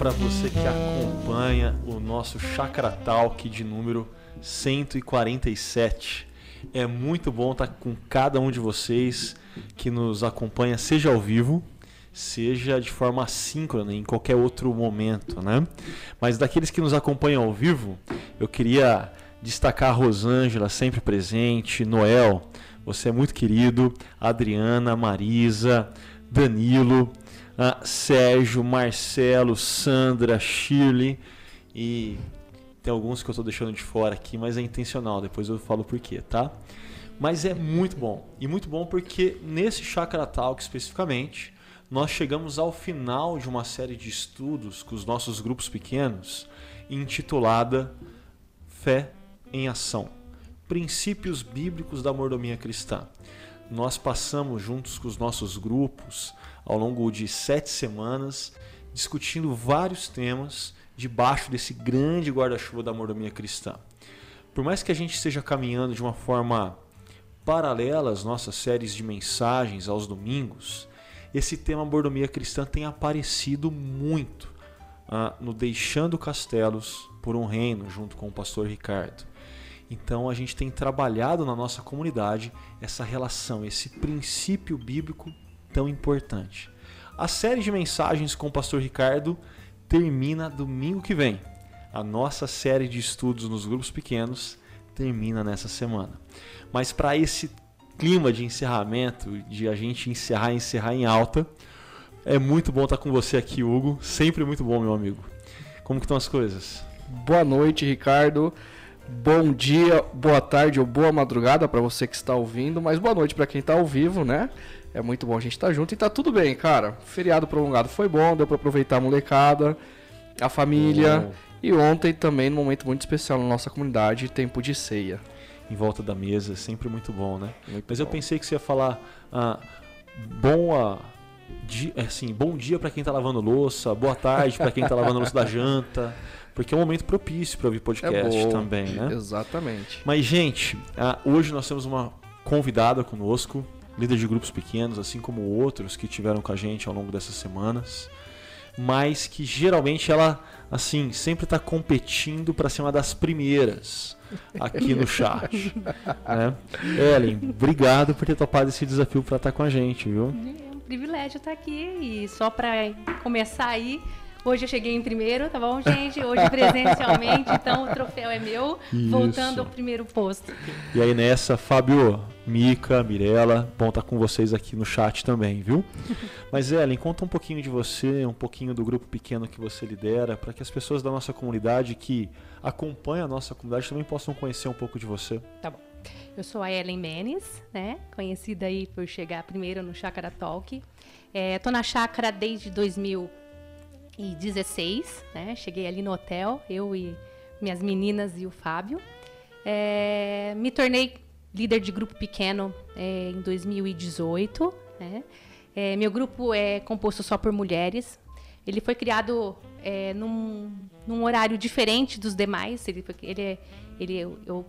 Para você que acompanha o nosso Chakra Talk de número 147. É muito bom estar com cada um de vocês que nos acompanha, seja ao vivo, seja de forma assíncrona em qualquer outro momento, né? Mas daqueles que nos acompanham ao vivo, eu queria destacar a Rosângela, sempre presente, Noel, você é muito querido, Adriana, Marisa, Danilo, uh, Sérgio, Marcelo, Sandra, Shirley e tem alguns que eu estou deixando de fora aqui, mas é intencional, depois eu falo por quê, tá? Mas é muito bom. E muito bom porque nesse Chakra Talk especificamente, nós chegamos ao final de uma série de estudos com os nossos grupos pequenos, intitulada Fé em Ação Princípios Bíblicos da Mordomia Cristã. Nós passamos juntos com os nossos grupos ao longo de sete semanas discutindo vários temas debaixo desse grande guarda-chuva da mordomia cristã. Por mais que a gente esteja caminhando de uma forma paralela às nossas séries de mensagens aos domingos, esse tema mordomia cristã tem aparecido muito ah, no Deixando Castelos por um Reino, junto com o pastor Ricardo. Então a gente tem trabalhado na nossa comunidade essa relação, esse princípio bíblico tão importante. A série de mensagens com o pastor Ricardo termina domingo que vem. A nossa série de estudos nos grupos pequenos termina nessa semana. Mas para esse clima de encerramento, de a gente encerrar encerrar em alta, é muito bom estar com você aqui, Hugo. Sempre muito bom, meu amigo. Como que estão as coisas? Boa noite, Ricardo. Bom dia, boa tarde ou boa madrugada para você que está ouvindo, mas boa noite para quem está ao vivo, né? É muito bom a gente estar tá junto e tá tudo bem, cara. Feriado prolongado foi bom, deu para aproveitar a molecada, a família. E ontem também, num momento muito especial na nossa comunidade, tempo de ceia. Em volta da mesa, sempre muito bom, né? Muito Mas bom. eu pensei que você ia falar ah, bom, ah, dia, assim, bom dia para quem tá lavando louça, boa tarde para quem tá lavando louça da janta. Porque é um momento propício para ouvir podcast é também, né? Exatamente. Mas, gente, ah, hoje nós temos uma convidada conosco, líder de grupos pequenos, assim como outros que tiveram com a gente ao longo dessas semanas, mas que geralmente ela, assim, sempre está competindo para ser uma das primeiras aqui no chat. né? Ellen, obrigado por ter topado esse desafio para estar tá com a gente, viu? É um privilégio estar aqui e só para começar aí Hoje eu cheguei em primeiro, tá bom, gente? Hoje presencialmente, então o troféu é meu, Isso. voltando ao primeiro posto. E aí nessa, Fábio, Mica, Mirella, bom estar tá com vocês aqui no chat também, viu? Mas Ellen, conta um pouquinho de você, um pouquinho do grupo pequeno que você lidera, para que as pessoas da nossa comunidade que acompanham a nossa comunidade também possam conhecer um pouco de você. Tá bom. Eu sou a Ellen Menes, né? Conhecida aí por chegar primeiro no Chácara Talk. É, tô na chácara desde 2000 2016, né? Cheguei ali no hotel, eu e minhas meninas e o Fábio. É, me tornei líder de grupo pequeno é, em 2018. Né? É, meu grupo é composto só por mulheres. Ele foi criado é, num, num, horário diferente dos demais. Ele, ele, ele eu, eu,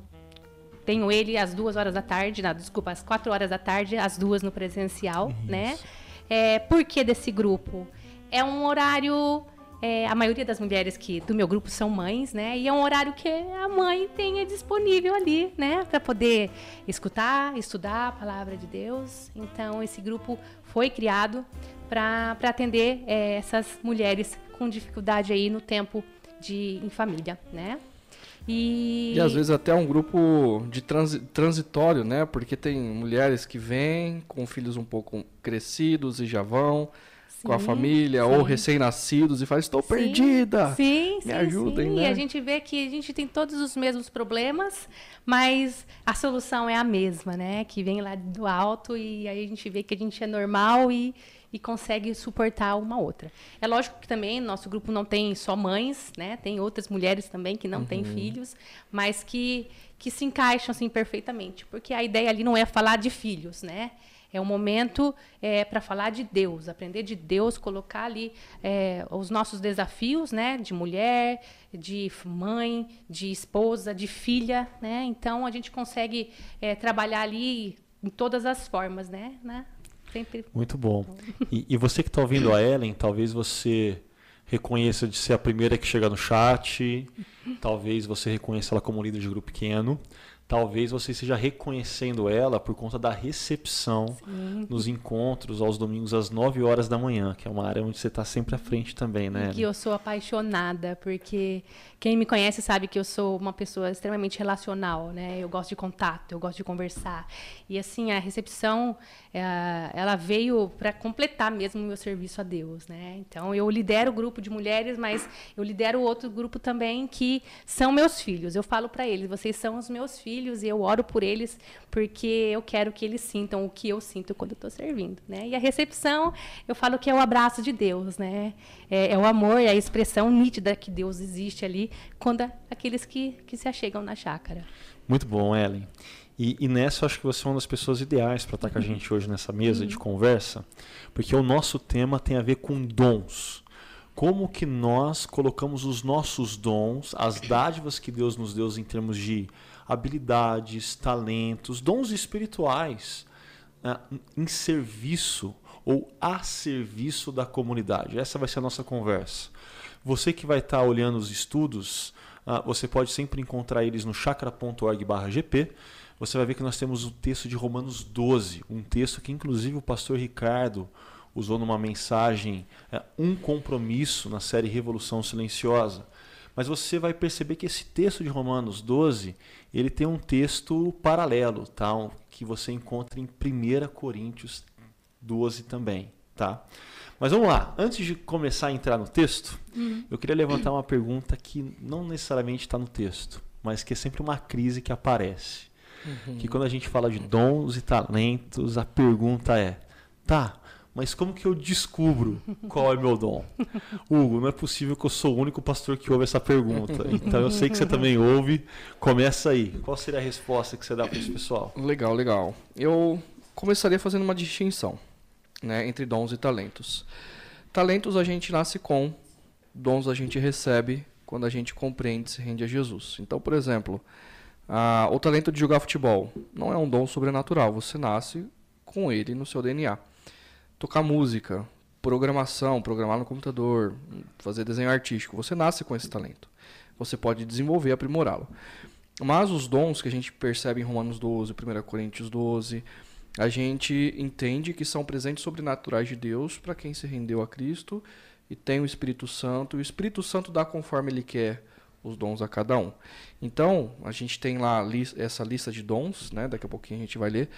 tenho ele às duas horas da tarde, não, desculpa, às quatro horas da tarde, às duas no presencial, né? Isso. né? É, por que desse grupo? É um horário. É, a maioria das mulheres que do meu grupo são mães, né? E é um horário que a mãe tenha disponível ali, né? Para poder escutar, estudar a palavra de Deus. Então, esse grupo foi criado para atender é, essas mulheres com dificuldade aí no tempo de em família, né? E... e às vezes até um grupo de transi transitório, né? Porque tem mulheres que vêm com filhos um pouco crescidos e já vão sim, com a família sim. ou recém-nascidos e fala: Estou sim, perdida. Sim, me ajudem. Sim. Né? E a gente vê que a gente tem todos os mesmos problemas, mas a solução é a mesma, né? Que vem lá do alto e aí a gente vê que a gente é normal e, e consegue suportar uma outra. É lógico que também nosso grupo não tem só mães, né? Tem outras mulheres também que não uhum. têm filhos, mas que que se encaixam assim perfeitamente, porque a ideia ali não é falar de filhos, né? É um momento é, para falar de Deus, aprender de Deus, colocar ali é, os nossos desafios, né? De mulher, de mãe, de esposa, de filha, né? Então a gente consegue é, trabalhar ali em todas as formas, né? né? Sempre... Muito bom. E, e você que está ouvindo a Ellen, talvez você reconheça de ser a primeira que chega no chat, talvez você reconheça ela como líder de grupo pequeno, talvez você esteja reconhecendo ela por conta da recepção Sim. nos encontros aos domingos às 9 horas da manhã, que é uma área onde você está sempre à frente também, né? E que eu sou apaixonada, porque quem me conhece sabe que eu sou uma pessoa extremamente relacional, né? Eu gosto de contato, eu gosto de conversar. E assim, a recepção, é, ela veio para completar mesmo o meu serviço a Deus, né? Então, eu lidero o grupo de mulheres, mas eu lidero outro grupo também que são meus filhos. Eu falo para eles, vocês são os meus filhos filhos e eu oro por eles porque eu quero que eles sintam o que eu sinto quando estou servindo, né? E a recepção, eu falo que é o abraço de Deus, né? É, é o amor, é a expressão nítida que Deus existe ali quando aqueles que, que se achegam na chácara. Muito bom, Ellen. E, e, nessa, eu acho que você é uma das pessoas ideais para estar com a gente hoje nessa mesa de conversa, porque o nosso tema tem a ver com dons. Como que nós colocamos os nossos dons, as dádivas que Deus nos deu em termos de habilidades, talentos, dons espirituais né, em serviço ou a serviço da comunidade. Essa vai ser a nossa conversa. Você que vai estar olhando os estudos, uh, você pode sempre encontrar eles no chakra.org/gp. Você vai ver que nós temos o texto de Romanos 12, um texto que inclusive o pastor Ricardo usou numa mensagem, uh, um compromisso na série Revolução Silenciosa. Mas você vai perceber que esse texto de Romanos 12, ele tem um texto paralelo, tá? que você encontra em 1 Coríntios 12 também. Tá? Mas vamos lá, antes de começar a entrar no texto, uhum. eu queria levantar uma pergunta que não necessariamente está no texto, mas que é sempre uma crise que aparece. Uhum. Que quando a gente fala de dons e talentos, a pergunta é: tá, mas como que eu descubro qual é meu dom? Hugo, não é possível que eu sou o único pastor que ouve essa pergunta. Então eu sei que você também ouve. Começa aí. Qual seria a resposta que você dá para esse pessoal? Legal, legal. Eu começaria fazendo uma distinção né, entre dons e talentos. Talentos a gente nasce com, dons a gente recebe quando a gente compreende e se rende a Jesus. Então, por exemplo, a, o talento de jogar futebol não é um dom sobrenatural. Você nasce com ele no seu DNA tocar música, programação, programar no computador, fazer desenho artístico. Você nasce com esse talento. Você pode desenvolver aprimorá-lo. Mas os dons que a gente percebe em Romanos 12, 1 Coríntios 12, a gente entende que são presentes sobrenaturais de Deus para quem se rendeu a Cristo e tem o Espírito Santo. O Espírito Santo dá conforme ele quer os dons a cada um. Então, a gente tem lá essa lista de dons, né? daqui a pouquinho a gente vai ler.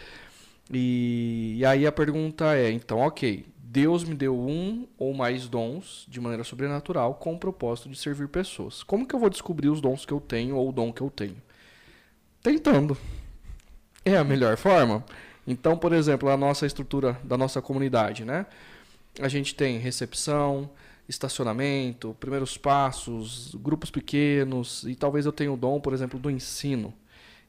E, e aí a pergunta é, então, ok, Deus me deu um ou mais dons de maneira sobrenatural com o propósito de servir pessoas. Como que eu vou descobrir os dons que eu tenho ou o dom que eu tenho? Tentando. É a melhor forma. Então, por exemplo, a nossa estrutura da nossa comunidade, né? A gente tem recepção, estacionamento, primeiros passos, grupos pequenos e talvez eu tenha o dom, por exemplo, do ensino.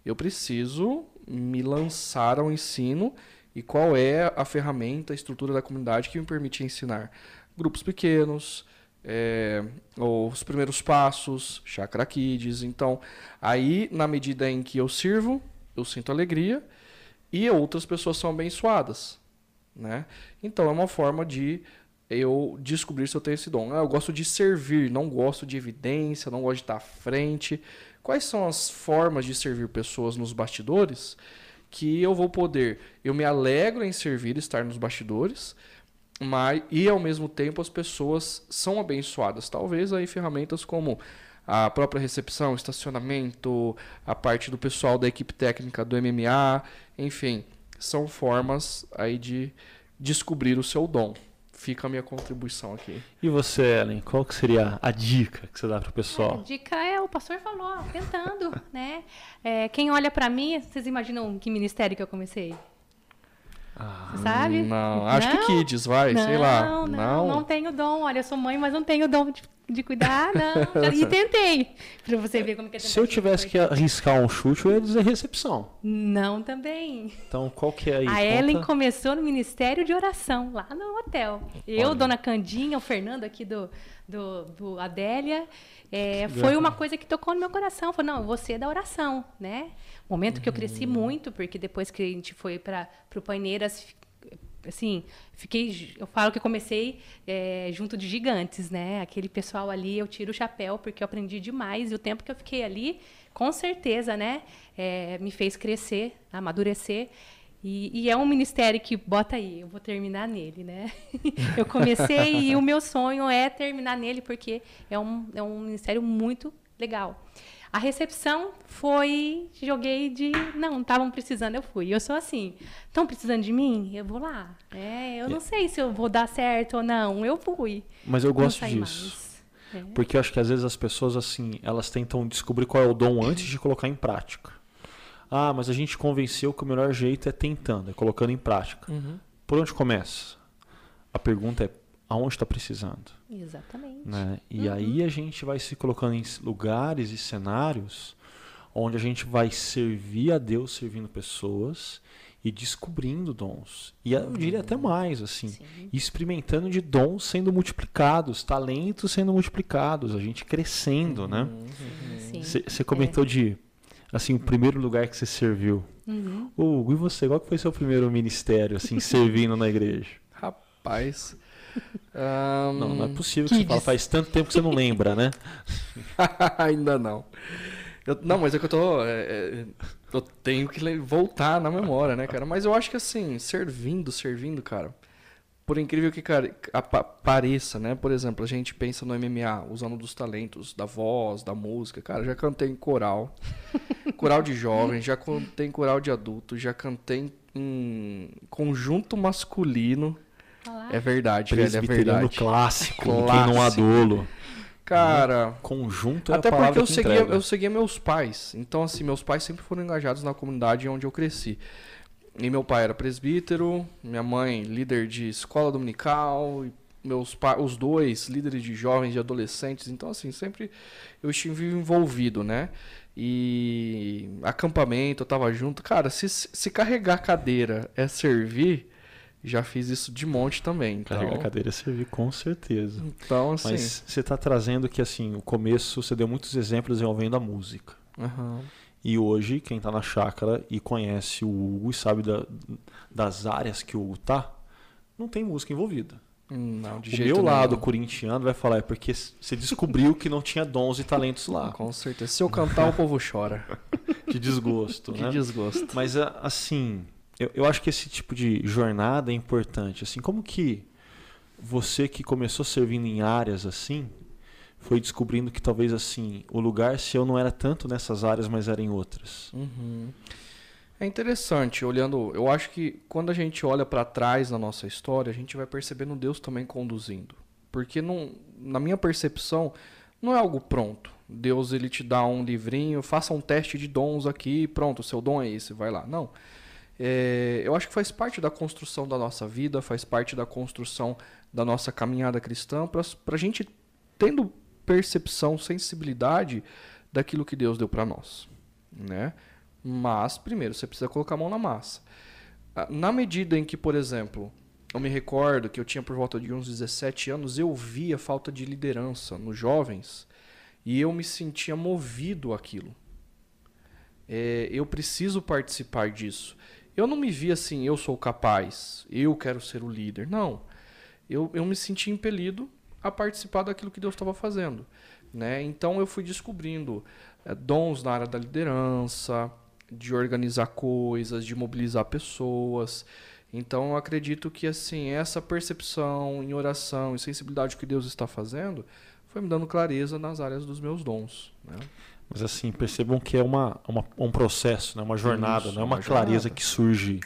Eu preciso me lançar ao ensino e qual é a ferramenta, a estrutura da comunidade que me permite ensinar grupos pequenos, é, os primeiros passos, chakra kids. Então, aí, na medida em que eu sirvo, eu sinto alegria e outras pessoas são abençoadas. Né? Então, é uma forma de eu descobrir se eu tenho esse dom. Eu gosto de servir, não gosto de evidência, não gosto de estar à frente. Quais são as formas de servir pessoas nos bastidores que eu vou poder? Eu me alegro em servir, estar nos bastidores, mas e ao mesmo tempo as pessoas são abençoadas. Talvez aí ferramentas como a própria recepção, estacionamento, a parte do pessoal da equipe técnica do MMA, enfim, são formas aí de descobrir o seu dom fica a minha contribuição aqui. E você, Ellen, qual que seria a dica que você dá para o pessoal? A dica é, o pastor falou, tentando, né? É, quem olha para mim, vocês imaginam que ministério que eu comecei? Ah, sabe? Não, acho não? que Kids, vai, não, sei lá. Não, não, não tenho dom. Olha, eu sou mãe, mas não tenho dom de de cuidar, não. e tentei. Pra você ver como que é Se eu tivesse que arriscar um chute, eu ia dizer recepção. Não também. Então, qual que é aí? A Ellen começou no Ministério de Oração, lá no hotel. Eu, Olha. Dona Candinha, o Fernando aqui do, do, do Adélia. É, foi uma coisa que tocou no meu coração. Falei, não, você é da oração, né? Momento que eu cresci uhum. muito, porque depois que a gente foi para o Paineiras, assim, fiquei, eu falo que comecei é, junto de gigantes, né? Aquele pessoal ali, eu tiro o chapéu porque eu aprendi demais e o tempo que eu fiquei ali, com certeza, né, é, me fez crescer, amadurecer. E, e, é um ministério que bota aí, eu vou terminar nele, né? eu comecei e o meu sonho é terminar nele porque é um, é um ministério muito legal. A recepção foi, joguei de, não, estavam precisando, eu fui. Eu sou assim, estão precisando de mim? Eu vou lá. É, eu não sei se eu vou dar certo ou não, eu fui. Mas eu gosto disso. É. Porque eu acho que às vezes as pessoas, assim, elas tentam descobrir qual é o dom antes de colocar em prática. Ah, mas a gente convenceu que o melhor jeito é tentando, é colocando em prática. Uhum. Por onde começa? A pergunta é aonde está precisando. Exatamente. Né? E uhum. aí a gente vai se colocando em lugares e cenários onde a gente vai servir a Deus servindo pessoas e descobrindo dons. E eu diria até mais, assim, Sim. experimentando de dons sendo multiplicados, talentos sendo multiplicados, a gente crescendo, né? uhum. né? Você comentou é. de, assim, o primeiro lugar que você serviu. Uhum. Hugo, e você, qual foi seu primeiro ministério, assim, servindo na igreja? Rapaz, um, não, não é possível que, que você fala, faz tanto tempo que você não lembra, né? Ainda não. Eu, não, mas é que eu tô. É, é, eu tenho que voltar na memória, né, cara? Mas eu acho que assim, servindo, servindo, cara. Por incrível que cara, pareça, né? Por exemplo, a gente pensa no MMA, usando dos talentos, da voz, da música. Cara, já cantei em coral, coral de jovens, já cantei em coral de adulto, já cantei em conjunto masculino. É verdade, velho, é verdade. clássico, clássico. quem não adolo. Cara, né? conjunto é Até porque eu seguia, eu seguia meus pais. Então, assim, meus pais sempre foram engajados na comunidade onde eu cresci. E meu pai era presbítero, minha mãe líder de escola dominical, meus pais, os dois líderes de jovens e adolescentes. Então, assim, sempre eu estive envolvido, né? E acampamento, eu tava junto. Cara, se, se carregar cadeira é servir, já fiz isso de monte também. Então... Carregar a cadeira servir com certeza. Então, assim... Mas você está trazendo que, assim, o começo, você deu muitos exemplos envolvendo a música. Uhum. E hoje, quem está na chácara e conhece o Hugo e sabe da, das áreas que o Hugo tá, não tem música envolvida. Não, de o jeito meu nenhum. lado corintiano vai falar, é porque você descobriu que não tinha dons e talentos lá. Com certeza. Se eu cantar, o povo chora. De desgosto, né? desgosto. Mas, assim, eu, eu acho que esse tipo de jornada é importante. Assim, como que você que começou servindo em áreas assim, foi descobrindo que talvez assim o lugar seu não era tanto nessas áreas, mas era em outras. Uhum. É interessante, olhando. Eu acho que quando a gente olha para trás na nossa história, a gente vai percebendo Deus também conduzindo, porque não, na minha percepção não é algo pronto. Deus ele te dá um livrinho, faça um teste de dons aqui, pronto, seu dom é esse, vai lá. Não. É, eu acho que faz parte da construção da nossa vida, faz parte da construção da nossa caminhada cristã, para a gente tendo percepção, sensibilidade daquilo que Deus deu para nós. Né? Mas, primeiro, você precisa colocar a mão na massa. Ah, na medida em que, por exemplo, eu me recordo que eu tinha por volta de uns 17 anos, eu via falta de liderança nos jovens e eu me sentia movido aquilo. É, eu preciso participar disso. Eu não me vi assim, eu sou capaz, eu quero ser o líder. Não. Eu, eu me senti impelido a participar daquilo que Deus estava fazendo. Né? Então eu fui descobrindo é, dons na área da liderança, de organizar coisas, de mobilizar pessoas. Então eu acredito que assim essa percepção em oração e sensibilidade que Deus está fazendo foi me dando clareza nas áreas dos meus dons. Né? Mas assim, percebam que é uma, uma um processo, né? uma jornada, Isso, não é uma, uma clareza jornada. que surge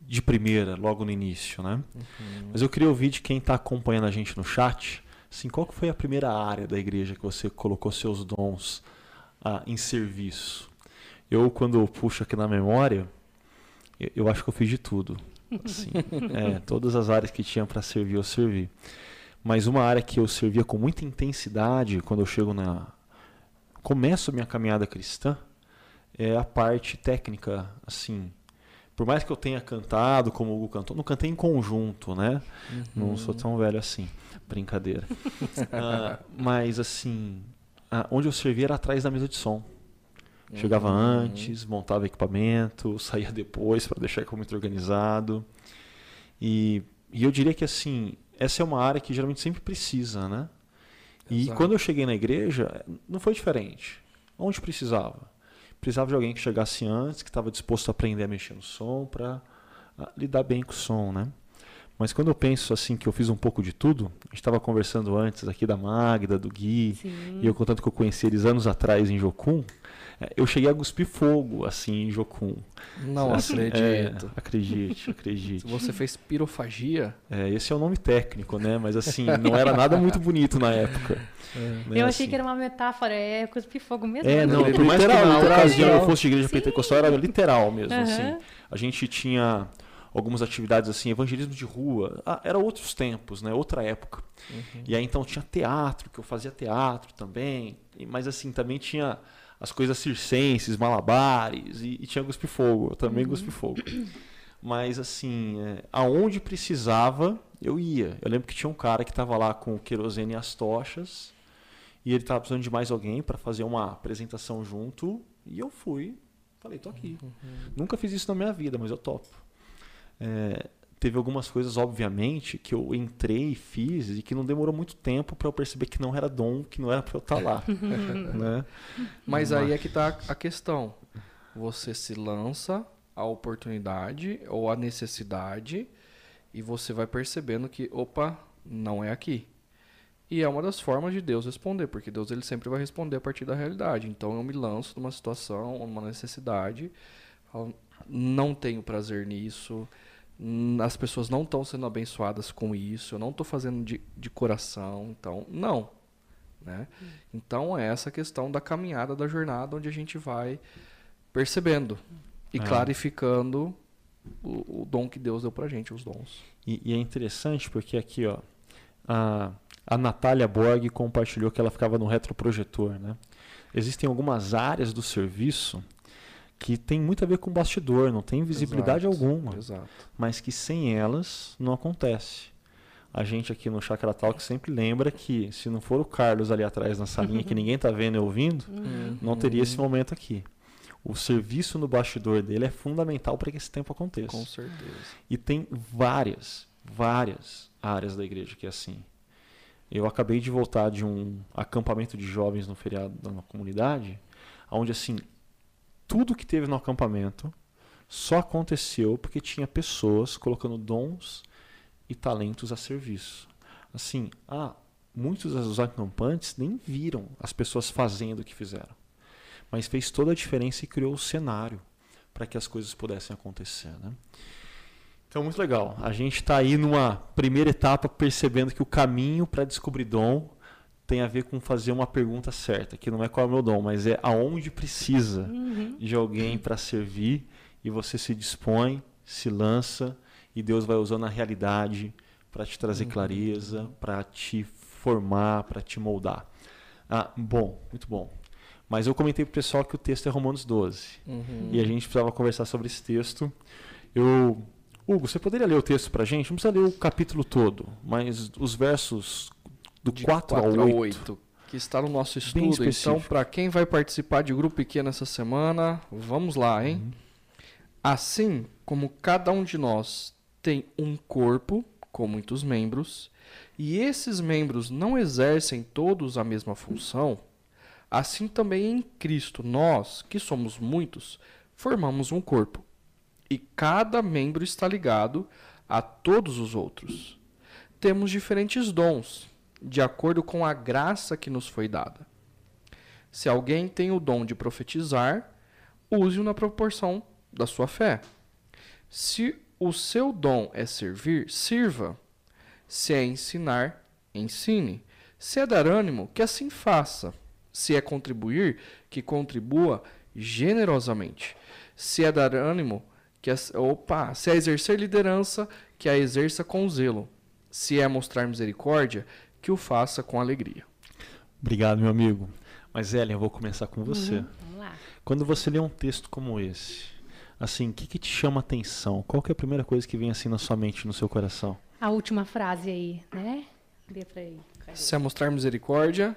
de primeira, logo no início. Né? Uhum. Mas eu queria ouvir de quem está acompanhando a gente no chat, assim, qual que foi a primeira área da igreja que você colocou seus dons ah, em serviço? Eu, quando puxo aqui na memória, eu, eu acho que eu fiz de tudo. Assim, é, todas as áreas que tinha para servir, eu servi. Mas uma área que eu servia com muita intensidade, quando eu chego na, começo a minha caminhada cristã é a parte técnica, assim. Por mais que eu tenha cantado como o Hugo cantou, não cantei em conjunto, né? Uhum. Não sou tão velho assim. Brincadeira. uh, mas, assim, onde eu servia era atrás da mesa de som. Chegava uhum. antes, montava equipamento, saía depois para deixar muito organizado. E, e eu diria que assim, essa é uma área que geralmente sempre precisa, né? E Exato. quando eu cheguei na igreja, não foi diferente. Onde precisava? Precisava de alguém que chegasse antes, que estava disposto a aprender a mexer no som, para lidar bem com o som, né? Mas quando eu penso assim que eu fiz um pouco de tudo, a gente estava conversando antes aqui da Magda, do Gui, Sim. e eu contando que eu conheci eles anos atrás em Jocum, eu cheguei a cuspir fogo assim em Jocum. Não Assim, acredito. É, acredite, acredite. Você fez pirofagia? É, esse é o nome técnico, né? Mas assim, não era nada muito bonito na época. né? Eu achei Assim. que era uma metáfora, é cuspir fogo mesmo. É, não, por mais que Literal, na literal, ocasião eu literal. fosse de igreja Sim. pentecostal, era literal mesmo, Aham. assim. A gente tinha algumas atividades assim, evangelismo de rua. Ah, era outros tempos, né? Outra época. E aí então tinha teatro, que eu fazia teatro também. E- Mas assim, também tinha as coisas circenses, malabares, e, e tinha cuspe fogo, eu também cuspe fogo. Mas assim, é, aonde precisava, eu ia. Eu lembro que tinha um cara que estava lá com o querosene e as tochas, e ele estava precisando de mais alguém para fazer uma apresentação junto, e eu fui. Falei, tô aqui. Nunca fiz isso na minha vida, mas eu topo. É, teve algumas coisas, obviamente, que eu entrei e fiz e que não demorou muito tempo para eu perceber que não era dom, que não era para eu estar lá. né? Mas aí é que tá a questão. Você se lança a oportunidade ou a necessidade e você vai percebendo que, opa, não é aqui. E é uma das formas de Deus responder, porque Deus ele sempre vai responder a partir da realidade. Então eu me lanço numa situação, numa necessidade, falo, não tenho prazer nisso, as pessoas não estão sendo abençoadas com isso, eu não estou fazendo de, de coração, então não. Né? Então é essa questão da caminhada, da jornada, onde a gente vai percebendo e É. clarificando o, o dom que Deus deu pra gente, os dons. E, e é interessante porque aqui, ó, a, a Natália Borg compartilhou que ela ficava no retroprojetor, né? Existem algumas áreas do serviço que tem muito a ver com bastidor, não tem visibilidade Exato, alguma, Exato. mas que sem elas não acontece. A gente aqui no Chakra Talk sempre lembra que se não for o Carlos ali atrás na salinha que ninguém tá vendo e ouvindo, não teria esse momento aqui. O serviço no bastidor dele é fundamental para que esse tempo aconteça. Com certeza. E tem várias, várias áreas da igreja que é assim. Eu acabei de voltar de um acampamento de jovens no feriado da comunidade, onde assim, tudo que teve no acampamento só aconteceu porque tinha pessoas colocando dons e talentos a serviço. Assim, ah, muitos dos acampantes nem viram as pessoas fazendo o que fizeram. Mas fez toda a diferença e criou o cenário para que as coisas pudessem acontecer, né? Então, muito legal. A gente está aí numa primeira etapa percebendo que o caminho para descobrir dom tem a ver com fazer uma pergunta certa, que não é qual é o meu dom, mas é aonde precisa de alguém para servir e você se dispõe, se lança e Deus vai usando a realidade para te trazer clareza, para te formar, para te moldar. Ah, bom, muito bom. Mas eu comentei pro pessoal que o texto é Romanos 12 Uhum. e a gente precisava conversar sobre esse texto. Eu, Hugo, você poderia ler o texto pra gente? Não precisa ler o capítulo todo, mas os versos do De 4, quatro ao 8. que está no nosso estudo. Então, para quem vai participar de grupo pequeno essa semana, vamos lá, hein? Uhum. Assim como cada um de nós tem um corpo com muitos membros, e esses membros não exercem todos a mesma função, assim também em Cristo nós, que somos muitos, formamos um corpo. E cada membro está ligado a todos os outros. Temos diferentes dons, de acordo com a graça que nos foi dada. Se alguém tem o dom de profetizar, use-o na proporção da sua fé. Se o seu dom é servir, sirva. Se é ensinar, ensine. Se é dar ânimo, que assim faça. Se é contribuir, que contribua generosamente. Se é dar ânimo, que opa, se é exercer liderança, que a exerça com zelo. Se é mostrar misericórdia, que o faça com alegria. Obrigado, meu amigo. Mas, Ellen, eu vou começar com você. Vamos lá. Quando você lê um texto como esse, assim, o que, que te chama a atenção? Qual que é a primeira coisa que vem assim na sua mente, no seu coração? A última frase aí, né? Lê pra aí. Se é mostrar misericórdia,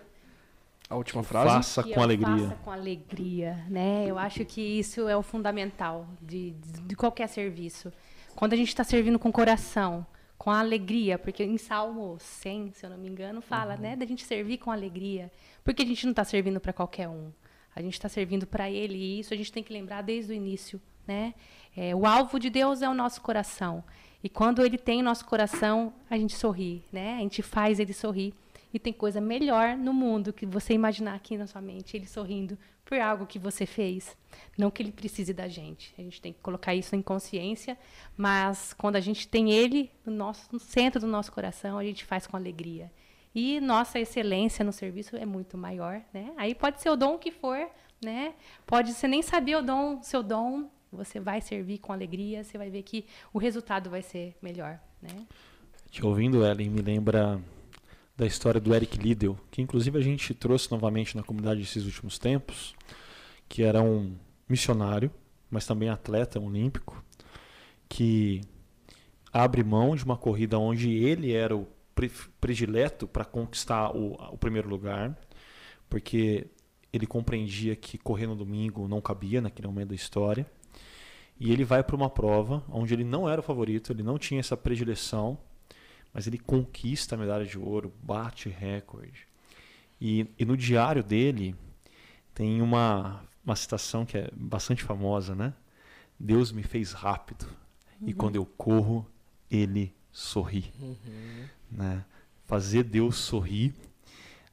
a última frase. Faça Que com alegria. Faça com alegria, né? Eu acho que isso é o fundamental de, de qualquer serviço. Quando a gente está servindo com coração, com alegria, porque em Salmo 100, se eu não me engano, fala, uhum. né, da gente servir com alegria, porque a gente não está servindo para qualquer um. A gente está servindo para Ele e isso a gente tem que lembrar desde o início, né? É, o alvo de Deus é o nosso coração e quando Ele tem nosso coração, a gente sorri, né? A gente faz Ele sorrir. E tem coisa melhor no mundo que você imaginar aqui na sua mente, ele sorrindo por algo que você fez. Não que ele precise da gente. A gente tem que colocar isso em consciência, mas quando a gente tem ele no, nosso, no centro do nosso coração, a gente faz com alegria. E nossa excelência no serviço é muito maior, né? Aí pode ser o dom que for, né? Pode você nem saber o dom, seu dom, você vai servir com alegria, você vai ver que o resultado vai ser melhor, né? Te ouvindo, Ellen, me lembra da história do Eric Liddell, que inclusive a gente trouxe novamente na comunidade esses últimos tempos, que era um missionário, mas também atleta olímpico, que abre mão de uma corrida onde ele era o predileto para conquistar o, o primeiro lugar, porque ele compreendia que correr no domingo não cabia naquele momento da história. E ele vai para uma prova onde ele não era o favorito, ele não tinha essa predileção, mas ele conquista a medalha de ouro, bate recorde. E, e no diário dele tem uma, uma citação que é bastante famosa, né? Deus me fez rápido uhum. e quando eu corro, ele sorri. Uhum. Né? Fazer Deus sorrir,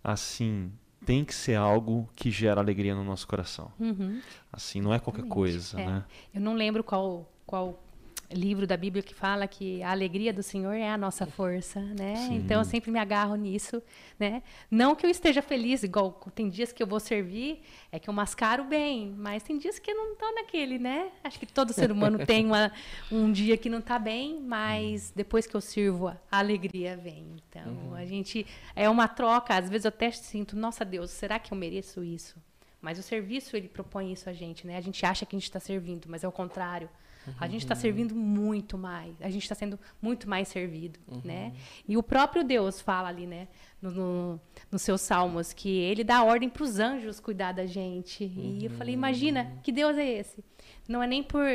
assim, tem que ser algo que gera alegria no nosso coração. Uhum. Assim, não é qualquer Realmente, coisa, é. né? Eu não lembro qual, qual livro da Bíblia que fala que a alegria do Senhor é a nossa força, né? Sim. Então eu sempre me agarro nisso, né? Não que eu esteja feliz, igual tem dias que eu vou servir, é que eu mascaro bem, mas tem dias que eu não estou naquele, né? Acho que todo ser humano tem uma, um dia que não está bem, mas depois que eu sirvo, a alegria vem. Então uhum. a gente é uma troca, às vezes eu até sinto, nossa Deus, será que eu mereço isso? Mas o serviço ele propõe isso a gente, né? A gente acha que a gente está servindo, mas é o contrário. Uhum. A gente está servindo muito mais. A gente está sendo muito mais servido, uhum. né? E o próprio Deus fala ali, né? No, no, nos seus salmos, que ele dá ordem para os anjos cuidar da gente. E eu falei, imagina, que Deus é esse? Não é nem por...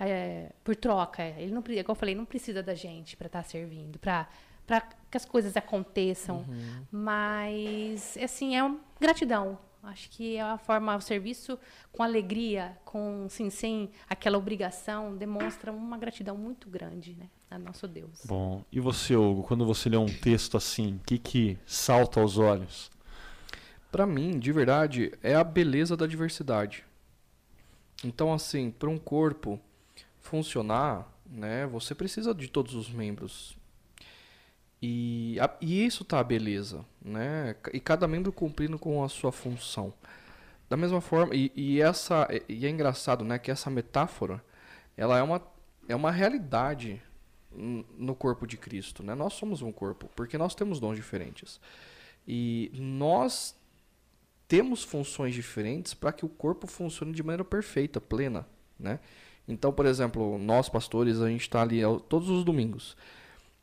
É, por troca. Ele não, igual eu falei, não precisa da gente para estar tá servindo, para para que as coisas aconteçam. Uhum. Mas, assim, é uma gratidão. Acho que é a forma, o serviço com alegria, com sim, sem aquela obrigação, demonstra uma gratidão muito grande, né, a nosso Deus. Bom, e você, Hugo, quando você lê um texto assim, o que que salta aos olhos? Para mim, de verdade, é a beleza da diversidade. Então, assim, para um corpo funcionar, né, você precisa de todos os membros. E, a, e isso tá beleza, né? E cada membro cumprindo com a sua função. Da mesma forma, e, e essa e é engraçado, né, que essa metáfora, ela é uma é uma realidade no corpo de Cristo, né? Nós somos um corpo, porque nós temos dons diferentes. E nós temos funções diferentes para que o corpo funcione de maneira perfeita, plena, né? Então, por exemplo, nós pastores, a gente está ali todos os domingos.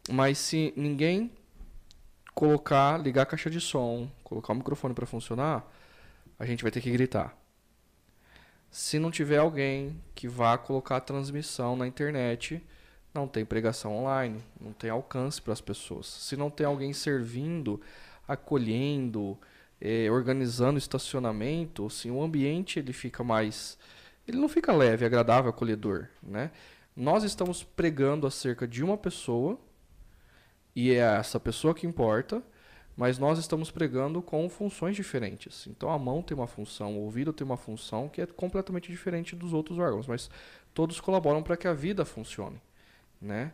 Mas se ninguém colocar, ligar a caixa de som, colocar o microfone para funcionar, a gente vai ter que gritar. Se não tiver alguém que vá colocar a transmissão na internet, não tem pregação online, não tem alcance para as pessoas. Se não tem alguém servindo, acolhendo, eh, organizando estacionamento, assim, o ambiente ele fica mais, ele não fica leve, agradável, acolhedor, né? Nós estamos pregando acerca de uma pessoa e é essa pessoa que importa, mas nós estamos pregando com funções diferentes. Então a mão tem uma função, o ouvido tem uma função que é completamente diferente dos outros órgãos, mas todos colaboram para que a vida funcione, né?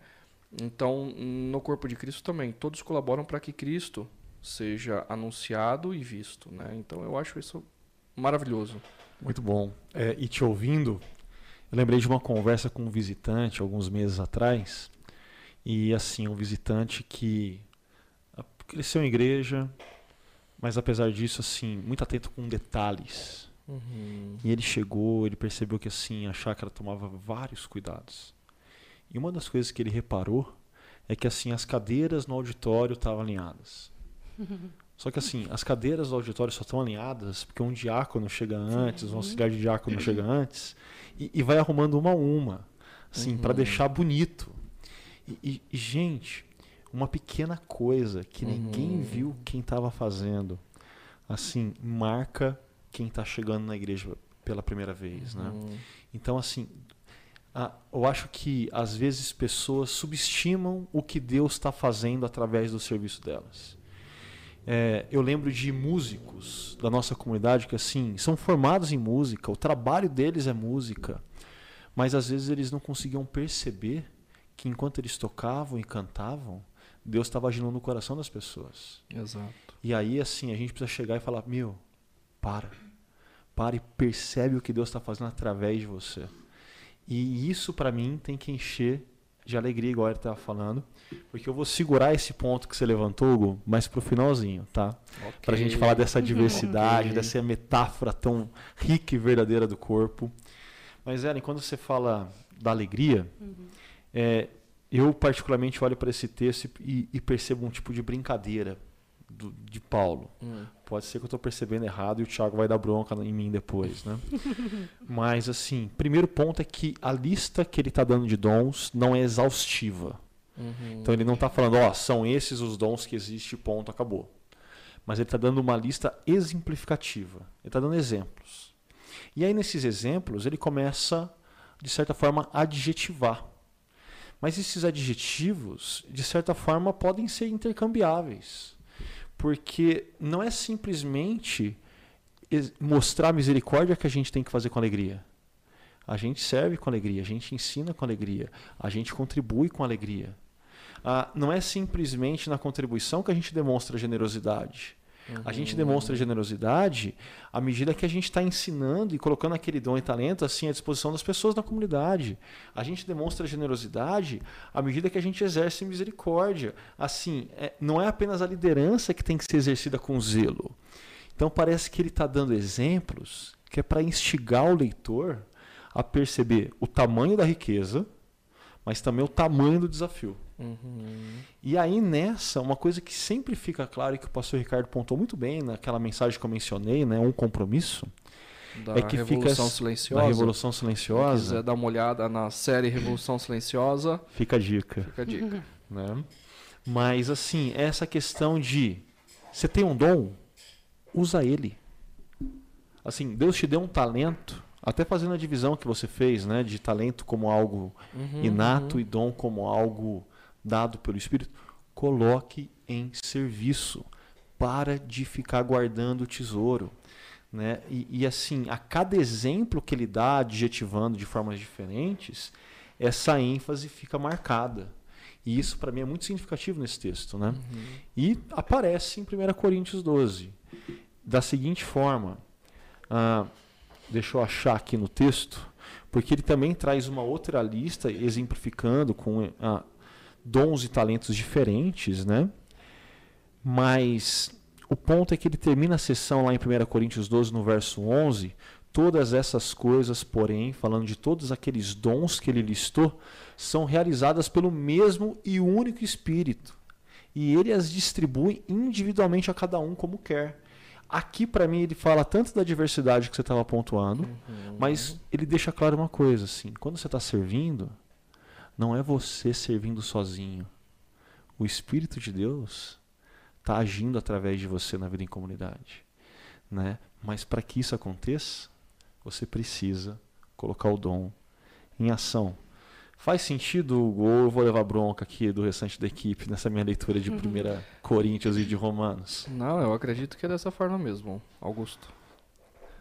Então, no corpo de Cristo também, todos colaboram para que Cristo seja anunciado e visto, né? Então eu acho isso maravilhoso. Muito bom. É, e te ouvindo, eu lembrei de uma conversa com um visitante alguns meses atrás, e assim, um visitante que cresceu em igreja, mas apesar disso, assim, muito atento com detalhes. Uhum. E ele chegou, ele percebeu que assim, a chácara tomava vários cuidados. E uma das coisas que ele reparou é que assim, as cadeiras no auditório estavam alinhadas. Só que assim, as cadeiras do auditório só estão alinhadas porque um diácono chega antes, Sim. um auxiliar de diácono chega antes, e, e vai arrumando uma a uma assim, para deixar bonito. E, e- gente, uma pequena coisa que ninguém viu quem estava fazendo, assim, marca quem está chegando na igreja pela primeira vez, né? Hum, Então, assim, a- eu acho que às vezes pessoas subestimam o que Deus está fazendo através do serviço delas. É, eu lembro de músicos da nossa comunidade que, assim, são formados em música, o trabalho deles é música, mas às vezes eles não conseguiam perceber que enquanto eles tocavam e cantavam, Deus estava agindo no coração das pessoas. Exato. E aí, assim, a gente precisa chegar e falar: meu, para. Para e percebe o que Deus está fazendo através de você. E isso, para mim, tem que encher de alegria, igual ele estava falando. Porque eu vou segurar esse ponto que você levantou, Hugo, mas pro finalzinho, tá? Para a gente falar dessa diversidade, Ok. dessa metáfora tão rica e verdadeira do corpo. Mas, Ellen, quando você fala da alegria, é, eu particularmente olho para esse texto e, e percebo um tipo de brincadeira do- de Paulo. Hum, Pode ser que eu estou percebendo errado e o Thiago vai dar bronca em mim depois, né? Mas assim, primeiro ponto é que a lista que ele está dando de dons não é exaustiva. uhum. Então ele não está falando, ó, são esses os dons que existem, ponto, acabou. Mas ele está dando uma lista exemplificativa. Ele está dando exemplos. E aí nesses exemplos ele começa, de certa forma, a adjetivar. Mas esses adjetivos, de certa forma, podem ser intercambiáveis. Porque não é simplesmente mostrar a misericórdia que a gente tem que fazer com alegria. A gente serve com alegria, a gente ensina com alegria, a gente contribui com alegria. Ah, não é simplesmente na contribuição que a gente demonstra generosidade. A gente demonstra generosidade à medida que a gente está ensinando e colocando aquele dom e talento assim à disposição das pessoas na comunidade. A gente demonstra generosidade à medida que a gente exerce misericórdia. Assim, é- não é apenas a liderança que tem que ser exercida com zelo. Então parece que ele está dando exemplos que é para instigar o leitor a perceber o tamanho da riqueza, mas também o tamanho do desafio. Uhum. E aí nessa, uma coisa que sempre fica claro e que o pastor Ricardo pontou muito bem naquela mensagem que eu mencionei, né, um compromisso, Da é que fica Revolução essa- Silenciosa. na Revolução Silenciosa, quiser dar uma olhada na série Revolução Silenciosa, fica a dica. fica a dica. né? Mas assim, essa questão de você tem um dom, usa ele. Assim, Deus te deu um talento, até fazendo a divisão que você fez, né, de talento como algo Uhum, inato e dom como algo dado pelo Espírito, coloque em serviço. Para de ficar guardando o tesouro. Né? E, e assim, a cada exemplo que ele dá, adjetivando de formas diferentes, essa ênfase fica marcada. E isso para mim é muito significativo nesse texto. Né? E aparece em 1 Coríntios 12, da seguinte forma. ah, deixa eu achar aqui no texto, porque ele também traz uma outra lista exemplificando com ah, dons e talentos diferentes, né? Mas o ponto é que ele termina a sessão lá em 1 Coríntios 12, no verso 11. Todas essas coisas, porém, falando de todos aqueles dons que ele listou, são realizadas pelo mesmo e único Espírito. E ele as distribui individualmente a cada um como quer. Aqui, para mim, ele fala tanto da diversidade que você estava pontuando, mas ele deixa claro uma coisa: assim, quando você está servindo, não é você servindo sozinho. O Espírito de Deus está agindo através de você na vida em comunidade. Né? Mas para que isso aconteça, você precisa colocar o dom em ação. Faz sentido, Hugo, ou eu vou levar bronca aqui do restante da equipe nessa minha leitura de 1 Coríntios e de Romanos? Não, eu acredito que é dessa forma mesmo, Augusto.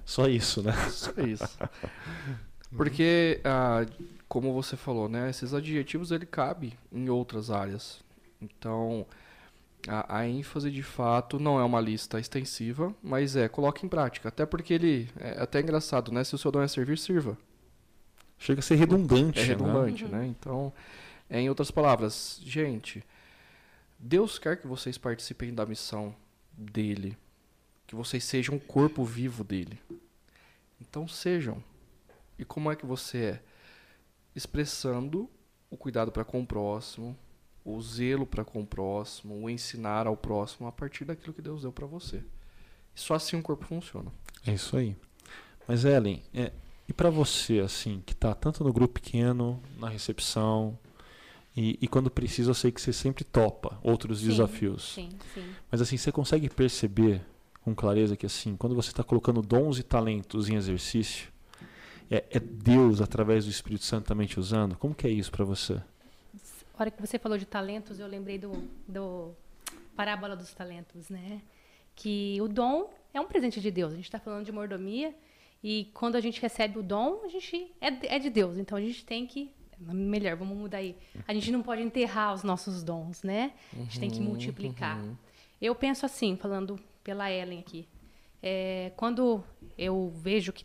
Só isso, né? Só isso. Porque, ah, como você falou, né, esses adjetivos ele cabe em outras áreas. Então, a, a ênfase de fato não é uma lista extensiva, mas é coloque em prática. Até porque ele é até engraçado, né? Se o seu dom é servir, sirva. Chega a ser redundante. É né? redundante, né? Então, é, em outras palavras, gente, Deus quer que vocês participem da missão dele, que vocês sejam um corpo vivo dele. Então sejam. E como é que você é? Expressando o cuidado para com o próximo, o zelo para com o próximo, o ensinar ao próximo a partir daquilo que Deus deu para você. E só assim o corpo funciona. É isso aí. Mas, Ellen, é, E para você, assim, que está tanto no grupo pequeno, na recepção, e, e, quando precisa, eu sei que você sempre topa outros sim, desafios. Sim, sim. Mas assim, você consegue perceber com clareza que assim, quando você está colocando dons e talentos em exercício, é, é, Deus através do Espírito Santo também te usando? Como que é isso para você? A hora que você falou de talentos, eu lembrei do, do parábola dos talentos, né? Que o dom é um presente de Deus. A gente está falando de mordomia e quando a gente recebe o dom, a gente é, é de Deus. Então a gente tem que melhor, vamos mudar aí. A gente não pode enterrar os nossos dons, né? A gente tem que uhum, multiplicar. Uhum. Eu penso assim, falando pela Ellen aqui. É, quando eu vejo que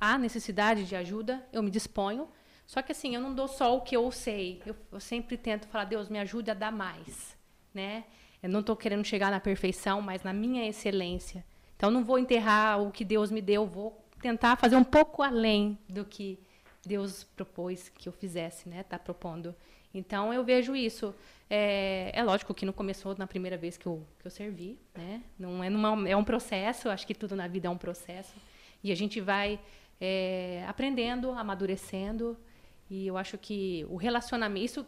há necessidade de ajuda, eu me disponho. Só que assim, eu não dou só o que eu sei. Eu, eu sempre tento falar, Deus, me ajude a dar mais, né? Eu não estou querendo chegar na perfeição, mas na minha excelência. Então, não vou enterrar o que Deus me deu, vou tentar fazer um pouco além do que Deus propôs que eu fizesse, né? Está propondo. Então, eu vejo isso. É, é, lógico que não começou na primeira vez que eu, que eu servi, né? Não é, numa, é um processo, acho que tudo na vida é um processo. E a gente vai é, aprendendo, amadurecendo. E eu acho que o relacionamento, isso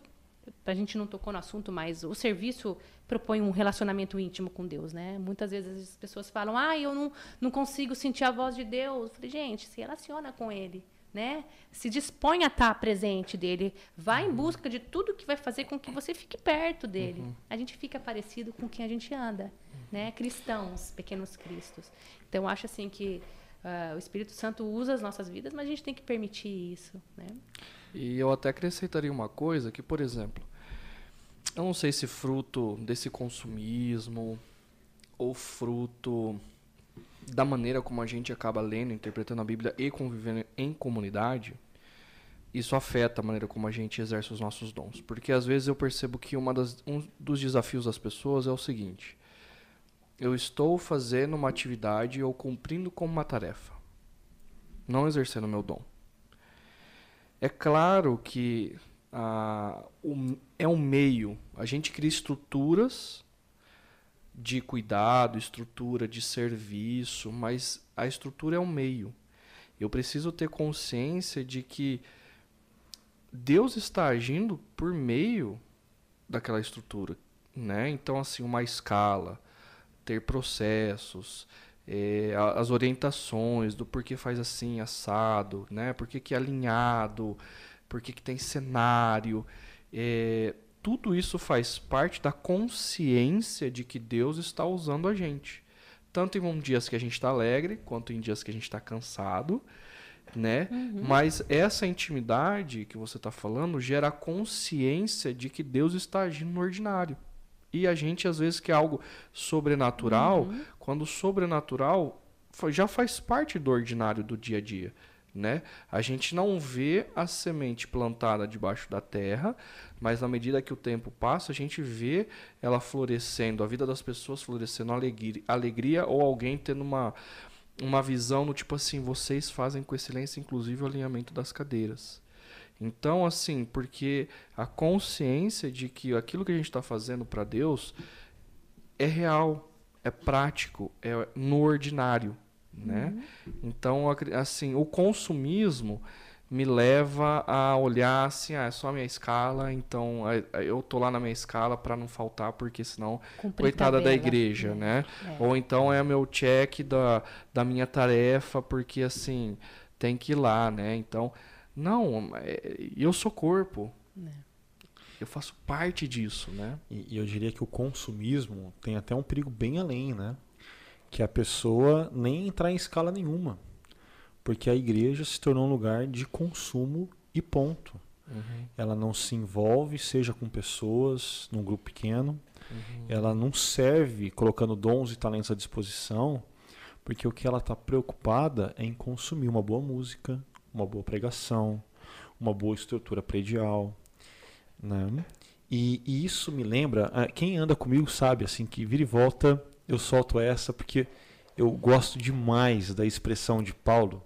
a gente não tocou no assunto, mas o serviço propõe um relacionamento íntimo com Deus, né? Muitas vezes as pessoas falam, ah, eu não, não consigo sentir a voz de Deus. Eu falei, gente, se relaciona com Ele, né? Se dispõe a estar presente dele, vá uhum. em busca de tudo que vai fazer com que você fique perto dele. Uhum. A gente fica parecido com quem a gente anda, uhum. né? Cristãos, pequenos cristos. Então, eu acho assim que uh, o Espírito Santo usa as nossas vidas, mas a gente tem que permitir isso, né? E eu até acrescentaria uma coisa que, por exemplo, eu não sei se fruto desse consumismo ou fruto da maneira como a gente acaba lendo, interpretando a Bíblia e convivendo em comunidade, isso afeta a maneira como a gente exerce os nossos dons. Porque às vezes eu percebo que uma das, um dos desafios das pessoas é o seguinte: eu estou fazendo uma atividade ou cumprindo com uma tarefa, não exercendo meu dom. É claro que ah, o, é um meio. A gente cria estruturas de cuidado, estrutura de serviço, mas a estrutura é um meio. Eu preciso ter consciência de que Deus está agindo por meio daquela estrutura, né? Então assim, uma escala, ter processos, é, as orientações do porquê faz assim, assado, né? Por que, que é alinhado, por que, que tem cenário. É, tudo isso faz parte da consciência de que Deus está usando a gente. Tanto em dias que a gente está alegre, quanto em dias que a gente está cansado, né? Uhum. Mas essa intimidade que você está falando gera a consciência de que Deus está agindo no ordinário. E a gente, às vezes, quer algo sobrenatural, uhum. quando o sobrenatural já faz parte do ordinário do dia a dia. Né? A gente não vê a semente plantada debaixo da terra, mas na medida que o tempo passa, a gente vê ela florescendo, a vida das pessoas florescendo, alegria, alegria ou alguém tendo uma, uma visão no tipo assim: vocês fazem com excelência, inclusive, o alinhamento das cadeiras. Então, assim, porque a consciência de que aquilo que a gente está fazendo para Deus é real, é prático, é no ordinário, né? Uhum. Então, assim, o consumismo me leva a olhar assim, ah, é só a minha escala, então eu tô lá na minha escala para não faltar, porque senão Cumprir coitada tabela. da igreja, né? É. Ou então é meu check da, da minha tarefa, porque assim, tem que ir lá, né? Então, não, é, eu sou corpo. É. Eu faço parte disso, né? E, e, eu diria que o consumismo tem até um perigo bem além, né? Que a pessoa nem entrar em escala nenhuma. Porque a igreja se tornou um lugar de consumo e ponto. Uhum. Ela não se envolve, seja com pessoas, num grupo pequeno. Uhum. Ela não serve colocando dons e talentos à disposição, porque o que ela está preocupada é em consumir uma boa música, uma boa pregação, uma boa estrutura predial, né? E, e, isso me lembra, ah, quem anda comigo sabe assim que vira e volta eu solto essa porque eu gosto demais da expressão de Paulo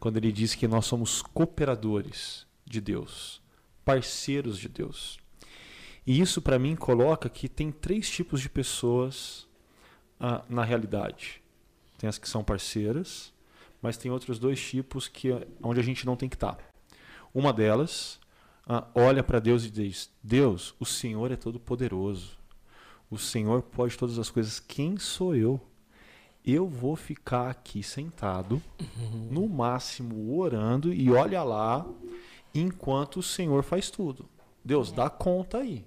quando ele diz que nós somos cooperadores de Deus, parceiros de Deus. E isso para mim coloca que tem três tipos de pessoas ah, na realidade. Tem as que são parceiras, mas tem outros dois tipos que onde a gente não tem que estar. Uma delas ah, olha para Deus e diz: Deus, o Senhor é todo poderoso. O Senhor pode todas as coisas. Quem sou eu? Eu vou ficar aqui sentado, uhum. no máximo orando e olha lá, enquanto o Senhor faz tudo. Deus, é. dá conta aí.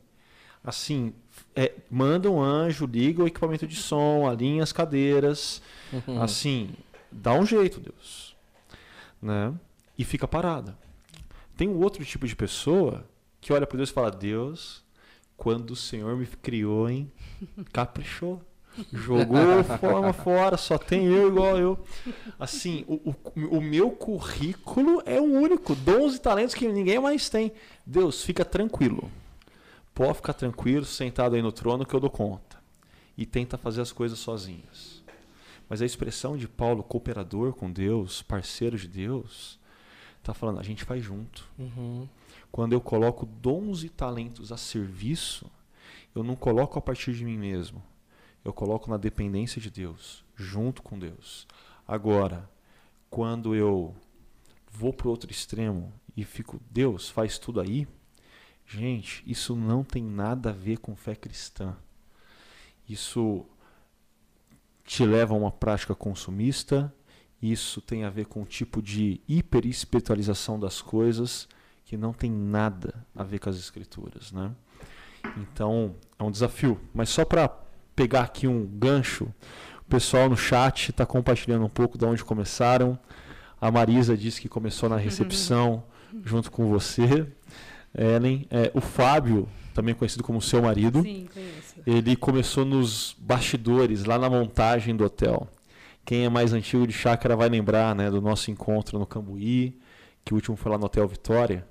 Assim, é, manda um anjo, liga o equipamento de som, alinha as cadeiras. Uhum. Assim, dá um jeito, Deus. Né? E fica parada. Tem um outro tipo de pessoa que olha para Deus e fala: Deus, quando o Senhor me criou, hein? Caprichou. Jogou forma fora, só tem eu igual eu. Assim, o, o, o meu currículo é o único. Dons e talentos que ninguém mais tem. Deus, fica tranquilo. Pode ficar tranquilo, sentado aí no trono, que eu dou conta. E tenta fazer as coisas sozinhos. Mas a expressão de Paulo, cooperador com Deus, parceiro de Deus, está falando, a gente faz junto. Uhum. Quando eu coloco dons e talentos a serviço, eu não coloco a partir de mim mesmo. Eu coloco na dependência de Deus, junto com Deus. Agora, quando eu vou para o outro extremo e fico, Deus faz tudo aí, gente, isso não tem nada a ver com fé cristã. Isso te leva a uma prática consumista, isso tem a ver com um tipo de hiperespiritualização das coisas que não tem nada a ver com as escrituras, né? Então, é um desafio, mas só para pegar aqui um gancho, o pessoal no chat está compartilhando um pouco de onde começaram. A Marisa disse que começou na recepção junto com você. Ellen, é, o Fábio, também conhecido como seu marido, Sim, ele começou nos bastidores, lá na montagem do hotel. Quem é mais antigo de chácara vai lembrar né, do nosso encontro no Cambuí, que o último foi lá no Hotel Vitória,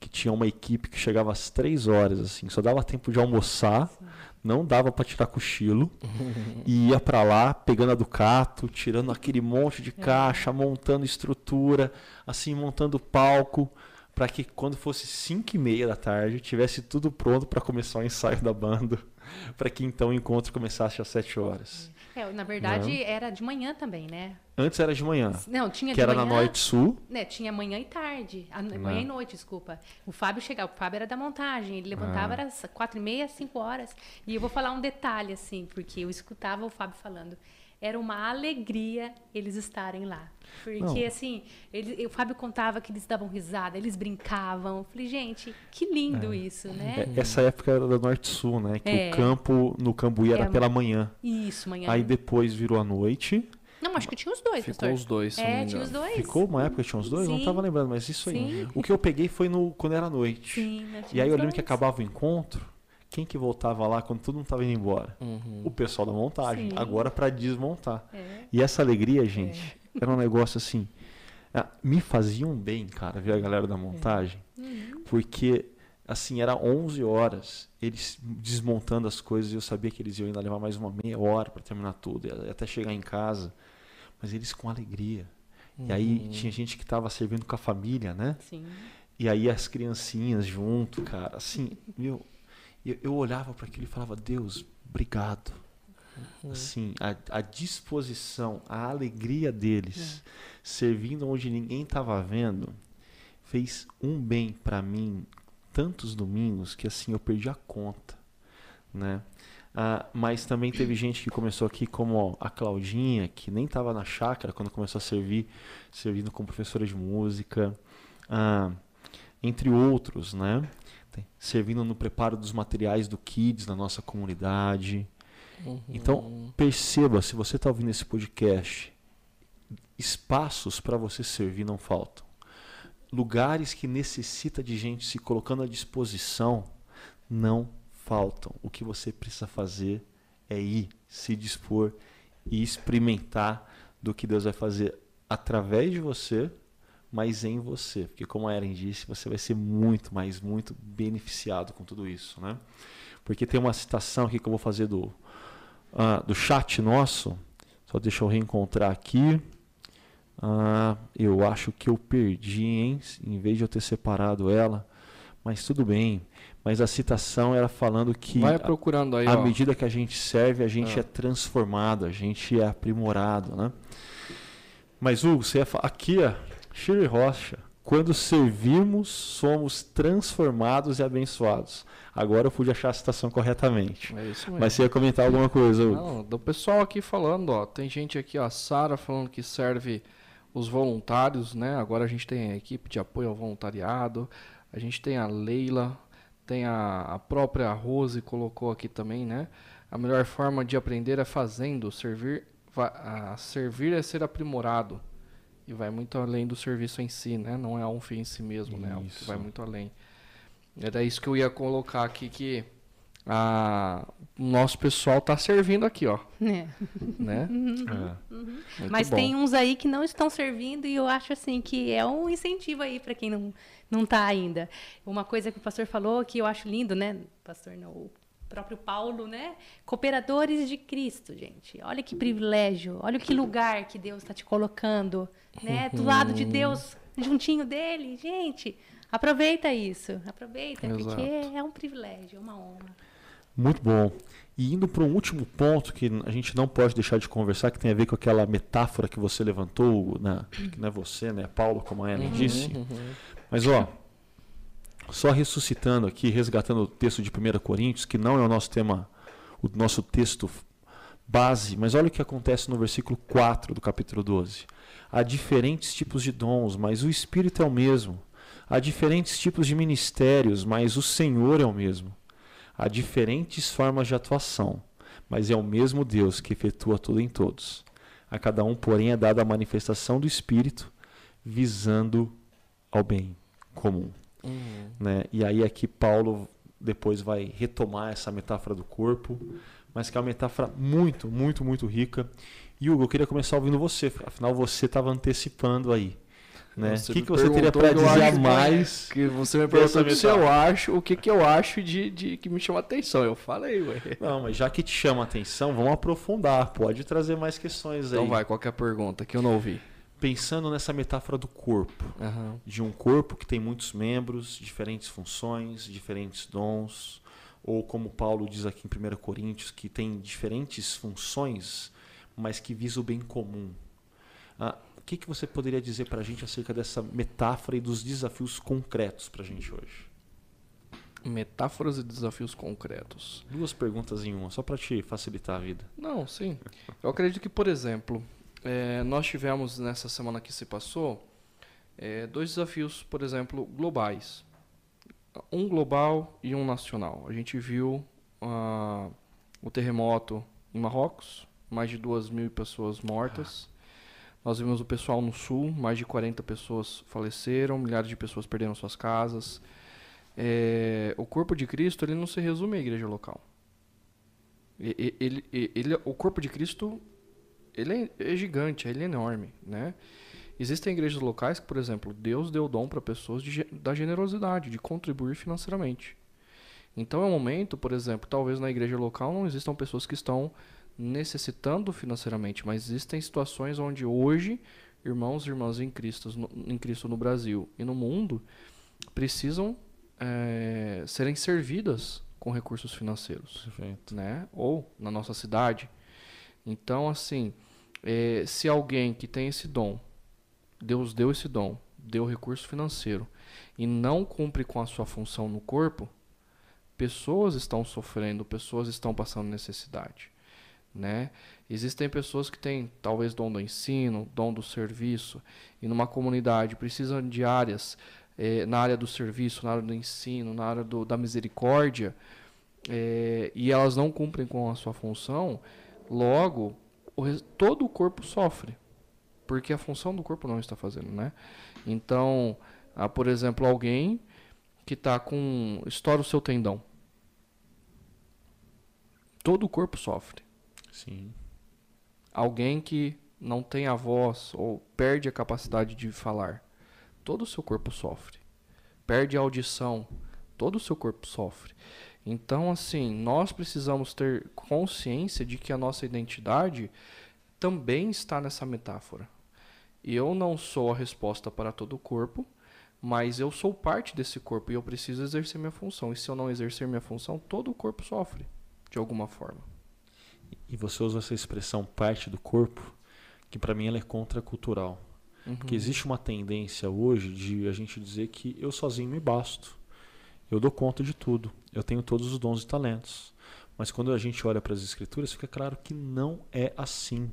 que tinha uma equipe que chegava às três horas, assim, só dava tempo de almoçar, Sim. não dava para tirar cochilo, e ia para lá pegando a Ducato, tirando aquele monte de é. caixa, montando estrutura, assim, montando palco para que quando fosse 5 e meia da tarde tivesse tudo pronto para começar o ensaio da banda, para que então o encontro começasse às 7 horas. É, na verdade Não. era de manhã também, né? Antes era de manhã. Não, tinha que de era manhã, na Norte Sul. Né, tinha manhã e tarde. A, manhã e noite, desculpa. O Fábio chegava, o Fábio era da montagem, ele levantava ah. às quatro e meia, cinco horas. E eu vou falar um detalhe, assim, porque eu escutava o Fábio falando era uma alegria eles estarem lá. Porque, Não. assim, ele, o Fábio contava que eles davam risada, eles brincavam. Eu falei, gente, que lindo é. isso, né? É, essa época era da Norte-Sul, né? Que é. o campo no Cambuí era é, pela manhã. Isso, manhã. Aí depois virou à noite. Não, acho que tinha os dois, Ficou pastor. os dois. É, tinha os dois. Ficou uma época que tinha os dois? Sim. Não estava lembrando, mas isso aí. Sim. O que eu peguei foi no, quando era noite. Sim, e aí eu lembro que acabava o encontro quem que voltava lá quando todo mundo estava indo embora? Uhum. O pessoal da montagem. Sim. Agora para desmontar. É. E essa alegria, gente, é. era um negócio assim. Ah, me faziam bem, cara, ver a galera da montagem. É. Uhum. Porque, assim, era 11 horas, eles desmontando as coisas e eu sabia que eles iam ainda levar mais uma meia hora para terminar tudo, até chegar em casa. Mas eles com alegria. Uhum. E aí uhum. tinha gente que estava servindo com a família, né? Sim. E aí as criancinhas junto, cara. Assim, meu, eu, eu olhava para aquilo e falava, Deus, obrigado. Uhum. Assim, a, a, disposição, a alegria deles, uhum. servindo onde ninguém estava vendo, fez um bem para mim tantos domingos que assim eu perdi a conta, né? Ah, mas também teve gente que começou aqui como a Claudinha, que nem estava na chácara quando começou a servir, servindo como professora de música, ah, entre outros, né? Servindo no preparo dos materiais do Kids na nossa comunidade. Uhum. Então, perceba, se você está ouvindo esse podcast, espaços para você servir não faltam. Lugares que necessita de gente se colocando à disposição não faltam. O que você precisa fazer é ir, se dispor e experimentar do que Deus vai fazer através de você mas em você. Porque, como a Eren disse, você vai ser muito, mas muito beneficiado com tudo isso. Né? Porque tem uma citação aqui que eu vou fazer do, uh, do chat nosso. Só deixa eu reencontrar aqui. Uh, eu acho que eu perdi, hein? Em vez de eu ter separado ela. Mas tudo bem. Mas a citação era falando que Vai procurando aí, à medida que a gente serve, a gente é. é transformado, a gente é aprimorado, né? Mas, Hugo, você ia falar. Aqui, ó, Shirley Rocha. Quando servirmos, somos transformados e abençoados. Agora eu pude achar a citação corretamente. É isso mesmo. Mas você ia comentar alguma coisa, Hugo? Não, do pessoal aqui falando, ó. Tem gente aqui, ó, a Sara falando que serve os voluntários, né? Agora a gente tem a equipe de apoio ao voluntariado. A gente tem a Leila, tem a, a própria Rose colocou aqui também, né? A melhor forma de aprender é fazendo, servir, a servir é ser aprimorado. E vai muito além do serviço em si, né? Não é um fim em si mesmo, né? É algo que Isso. vai muito além. Era isso que eu ia colocar aqui que a, o nosso pessoal tá servindo aqui, ó, É. né? É. Muito Mas bom. tem uns aí que não estão servindo e eu acho assim que é um incentivo aí para quem não não tá ainda. Uma coisa que o pastor falou que eu acho lindo, né? Pastor não, o próprio Paulo, né? Cooperadores de Cristo, gente. Olha que privilégio, olha que lugar que Deus está te colocando, né? Do lado de Deus, juntinho dele, gente. Aproveita isso, aproveita, Exato. porque é um privilégio, é uma honra. Muito bom. E indo para um último ponto que a gente não pode deixar de conversar, que tem a ver com aquela metáfora que você levantou, né? que não é você, né? Paulo, como a Ellen Uhum, disse. uhum. Mas ó, só ressuscitando aqui, resgatando o texto de 1 Coríntios, que não é o nosso tema, o nosso texto base, mas olha o que acontece no versículo 4 do capítulo 12. Há diferentes tipos de dons, mas o Espírito é o mesmo. Há diferentes tipos de ministérios, mas o Senhor é o mesmo. Há diferentes formas de atuação, mas é o mesmo Deus que efetua tudo em todos. A cada um, porém, é dada a manifestação do Espírito, visando ao bem comum. Uhum. Né? E aí aqui Paulo depois vai retomar essa metáfora do corpo, mas que é uma metáfora muito, muito, muito rica. E Hugo, eu queria começar ouvindo você, afinal você estava antecipando aí. Né? O que, que você teria para dizer a mais? Que você me perguntou se eu acho, o que que eu acho de, de que me chama atenção. Eu falei, ué. Não, mas já que te chama atenção, vamos aprofundar. Pode trazer mais questões aí. Então vai, qual que é a pergunta que eu não ouvi? Pensando nessa metáfora do corpo, Aham. de um corpo que tem muitos membros, diferentes funções, diferentes dons, ou como Paulo diz aqui em 1 Coríntios, que tem diferentes funções, mas que visa o bem comum. Ah, o que, que você poderia dizer para a gente acerca dessa metáfora e dos desafios concretos para a gente hoje? Metáforas e desafios concretos. Duas perguntas em uma, só para te facilitar a vida. Não, sim. Eu acredito que, por exemplo, eh, nós tivemos nessa semana que se passou eh, dois desafios, por exemplo, globais. Um global e um nacional. A gente viu ah, o terremoto em Marrocos, mais de duas mil pessoas mortas. Nós vimos o pessoal no sul, mais de 40 pessoas faleceram, milhares de pessoas perderam suas casas. Eh, o corpo de Cristo ele não se resume à igreja local. Ele, e- ele, o corpo de Cristo ele é, é gigante, ele é enorme, né? Existem igrejas locais que, por exemplo, Deus deu dom para pessoas de da generosidade, de contribuir financeiramente. Então é um momento, por exemplo, talvez na igreja local não existam pessoas que estão necessitando financeiramente, mas existem situações onde hoje irmãos e irmãs em Cristo, no, em Cristo no Brasil e no mundo precisam eh, serem servidas com recursos financeiros Perfeito. né? Ou na nossa cidade. Então, assim, eh, se alguém que tem esse dom, Deus deu esse dom, deu recurso financeiro e não cumpre com a sua função no corpo, pessoas estão sofrendo, pessoas estão passando necessidade, né? Existem pessoas que têm talvez dom do ensino, dom do serviço e numa comunidade precisam de áreas eh, na área do serviço, na área do ensino, na área do, da misericórdia, é, e elas não cumprem com a sua função, logo o todo o corpo sofre, porque a função do corpo não está fazendo, né? Então, há, por exemplo, alguém que está com estoura o seu tendão, todo o corpo sofre. Sim. Alguém que não tem a voz ou perde a capacidade de falar, todo o seu corpo sofre. Perde a audição, todo o seu corpo sofre. Então, assim, nós precisamos ter consciência de que a nossa identidade também está nessa metáfora. Eu não sou a resposta para todo o corpo, mas eu sou parte desse corpo e eu preciso exercer minha função. E se eu não exercer minha função, todo o corpo sofre, de alguma forma. E você usa essa expressão parte do corpo, que para mim ela é contracultural. Uhum. Porque existe uma tendência hoje de a gente dizer que eu sozinho me basto. Eu dou conta de tudo. Eu tenho todos os dons e talentos. Mas quando a gente olha para as escrituras, fica claro que não é assim.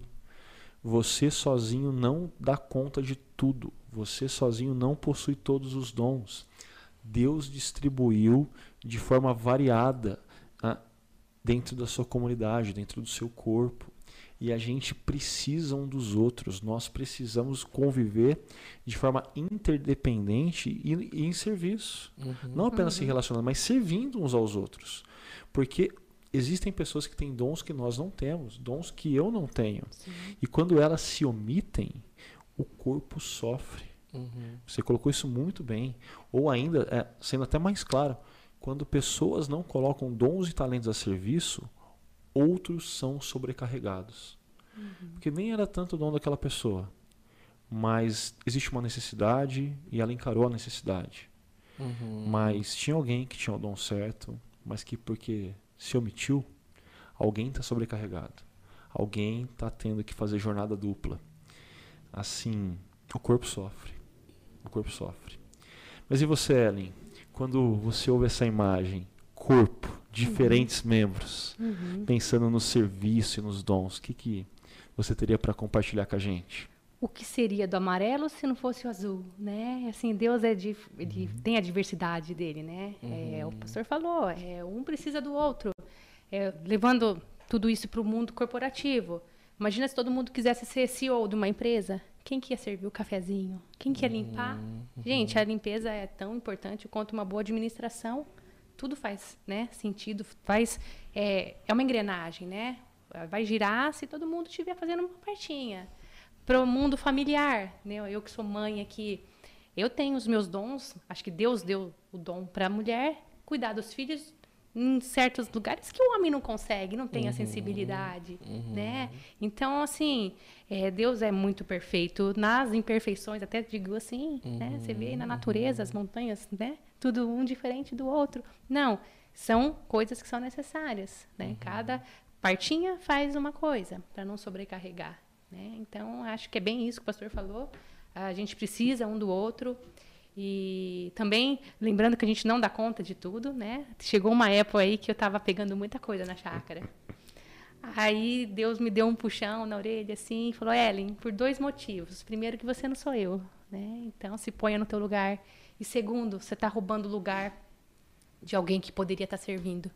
Você sozinho não dá conta de tudo. Você sozinho não possui todos os dons. Deus distribuiu de forma variada ah, dentro da sua comunidade, dentro do seu corpo. E a gente precisa um dos outros. Nós precisamos conviver de forma interdependente e, e em serviço. Uhum. Não apenas se relacionando, mas servindo uns aos outros. Porque existem pessoas que têm dons que nós não temos, dons que eu não tenho. Sim. E quando elas se omitem, o corpo sofre. Uhum. Você colocou isso muito bem. Ou ainda, é, sendo até mais claro, quando pessoas não colocam dons e talentos a serviço, outros são sobrecarregados. Porque nem era tanto o dom daquela pessoa, mas existe uma necessidade e ela encarou a necessidade. Uhum. Mas tinha alguém que tinha o dom certo, mas que porque se omitiu, alguém está sobrecarregado. Alguém está tendo que fazer jornada dupla. Assim, o corpo sofre. O corpo sofre. Mas e você, Ellen? Quando você ouve essa imagem, corpo, diferentes membros, Uhum. pensando no serviço e nos dons, o que, que você teria para compartilhar com a gente? O que seria do amarelo se não fosse o azul, né? Assim, Deus é de, ele tem a diversidade dele, né? É, o pastor falou, é, um precisa do outro. É, levando tudo isso para o mundo corporativo. Imagina se todo mundo quisesse ser CEO de uma empresa. Quem que ia servir o cafezinho? Quem que ia limpar? Gente, a limpeza é tão importante quanto uma boa administração. Tudo faz né, sentido, faz é, é uma engrenagem, né? Vai girar se todo mundo estiver fazendo uma partinha. Para o mundo familiar, né? Eu que sou mãe aqui, eu tenho os meus dons. Acho que Deus deu o dom para a mulher cuidar dos filhos em certos lugares que o homem não consegue, não tem a sensibilidade, né? Então, assim, é, Deus é muito perfeito nas imperfeições, até digo assim, né? Você vê na natureza, as montanhas, né? Tudo um diferente do outro. Não, são coisas que são necessárias, né? Cada partinha faz uma coisa para não sobrecarregar, né? Então, acho que é bem isso que o pastor falou. A gente precisa um do outro. E também, lembrando que a gente não dá conta de tudo, né? Chegou uma época aí que eu estava pegando muita coisa na chácara. Aí Deus me deu um puxão na orelha assim e falou: Ellen, por dois motivos. Primeiro, que você não sou eu, né? Então se ponha no teu lugar. E segundo, você está roubando o lugar de alguém que poderia estar servindo,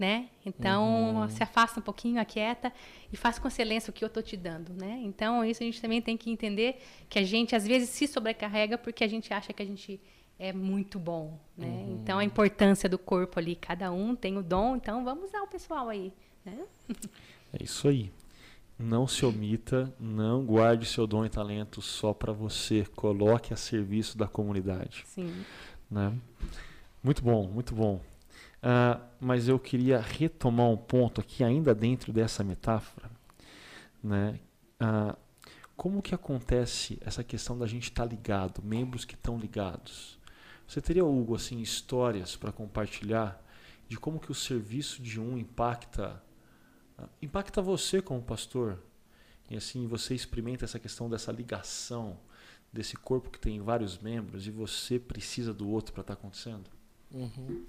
né? Então se afasta um pouquinho, aquieta e faça com excelência o que eu estou te dando, né? Então isso a gente também tem que entender que a gente às vezes se sobrecarrega porque a gente acha que a gente é muito bom, né? Então a importância do corpo ali, cada um tem o dom, então vamos usar o pessoal aí, né? É isso aí. Não se omita, não guarde seu dom e talento só para você. Coloque a serviço da comunidade. Sim. Né? Muito bom, muito bom. Ah, mas eu queria retomar um ponto aqui, ainda dentro dessa metáfora. Né? Ah, como que acontece essa questão da gente estar ligado, membros que estão ligados? Você teria, Hugo, assim, histórias para compartilhar de como que o serviço de um impacta impacta você como pastor? E assim você experimenta essa questão dessa ligação desse corpo que tem vários membros e você precisa do outro para estar acontecendo? Uhum.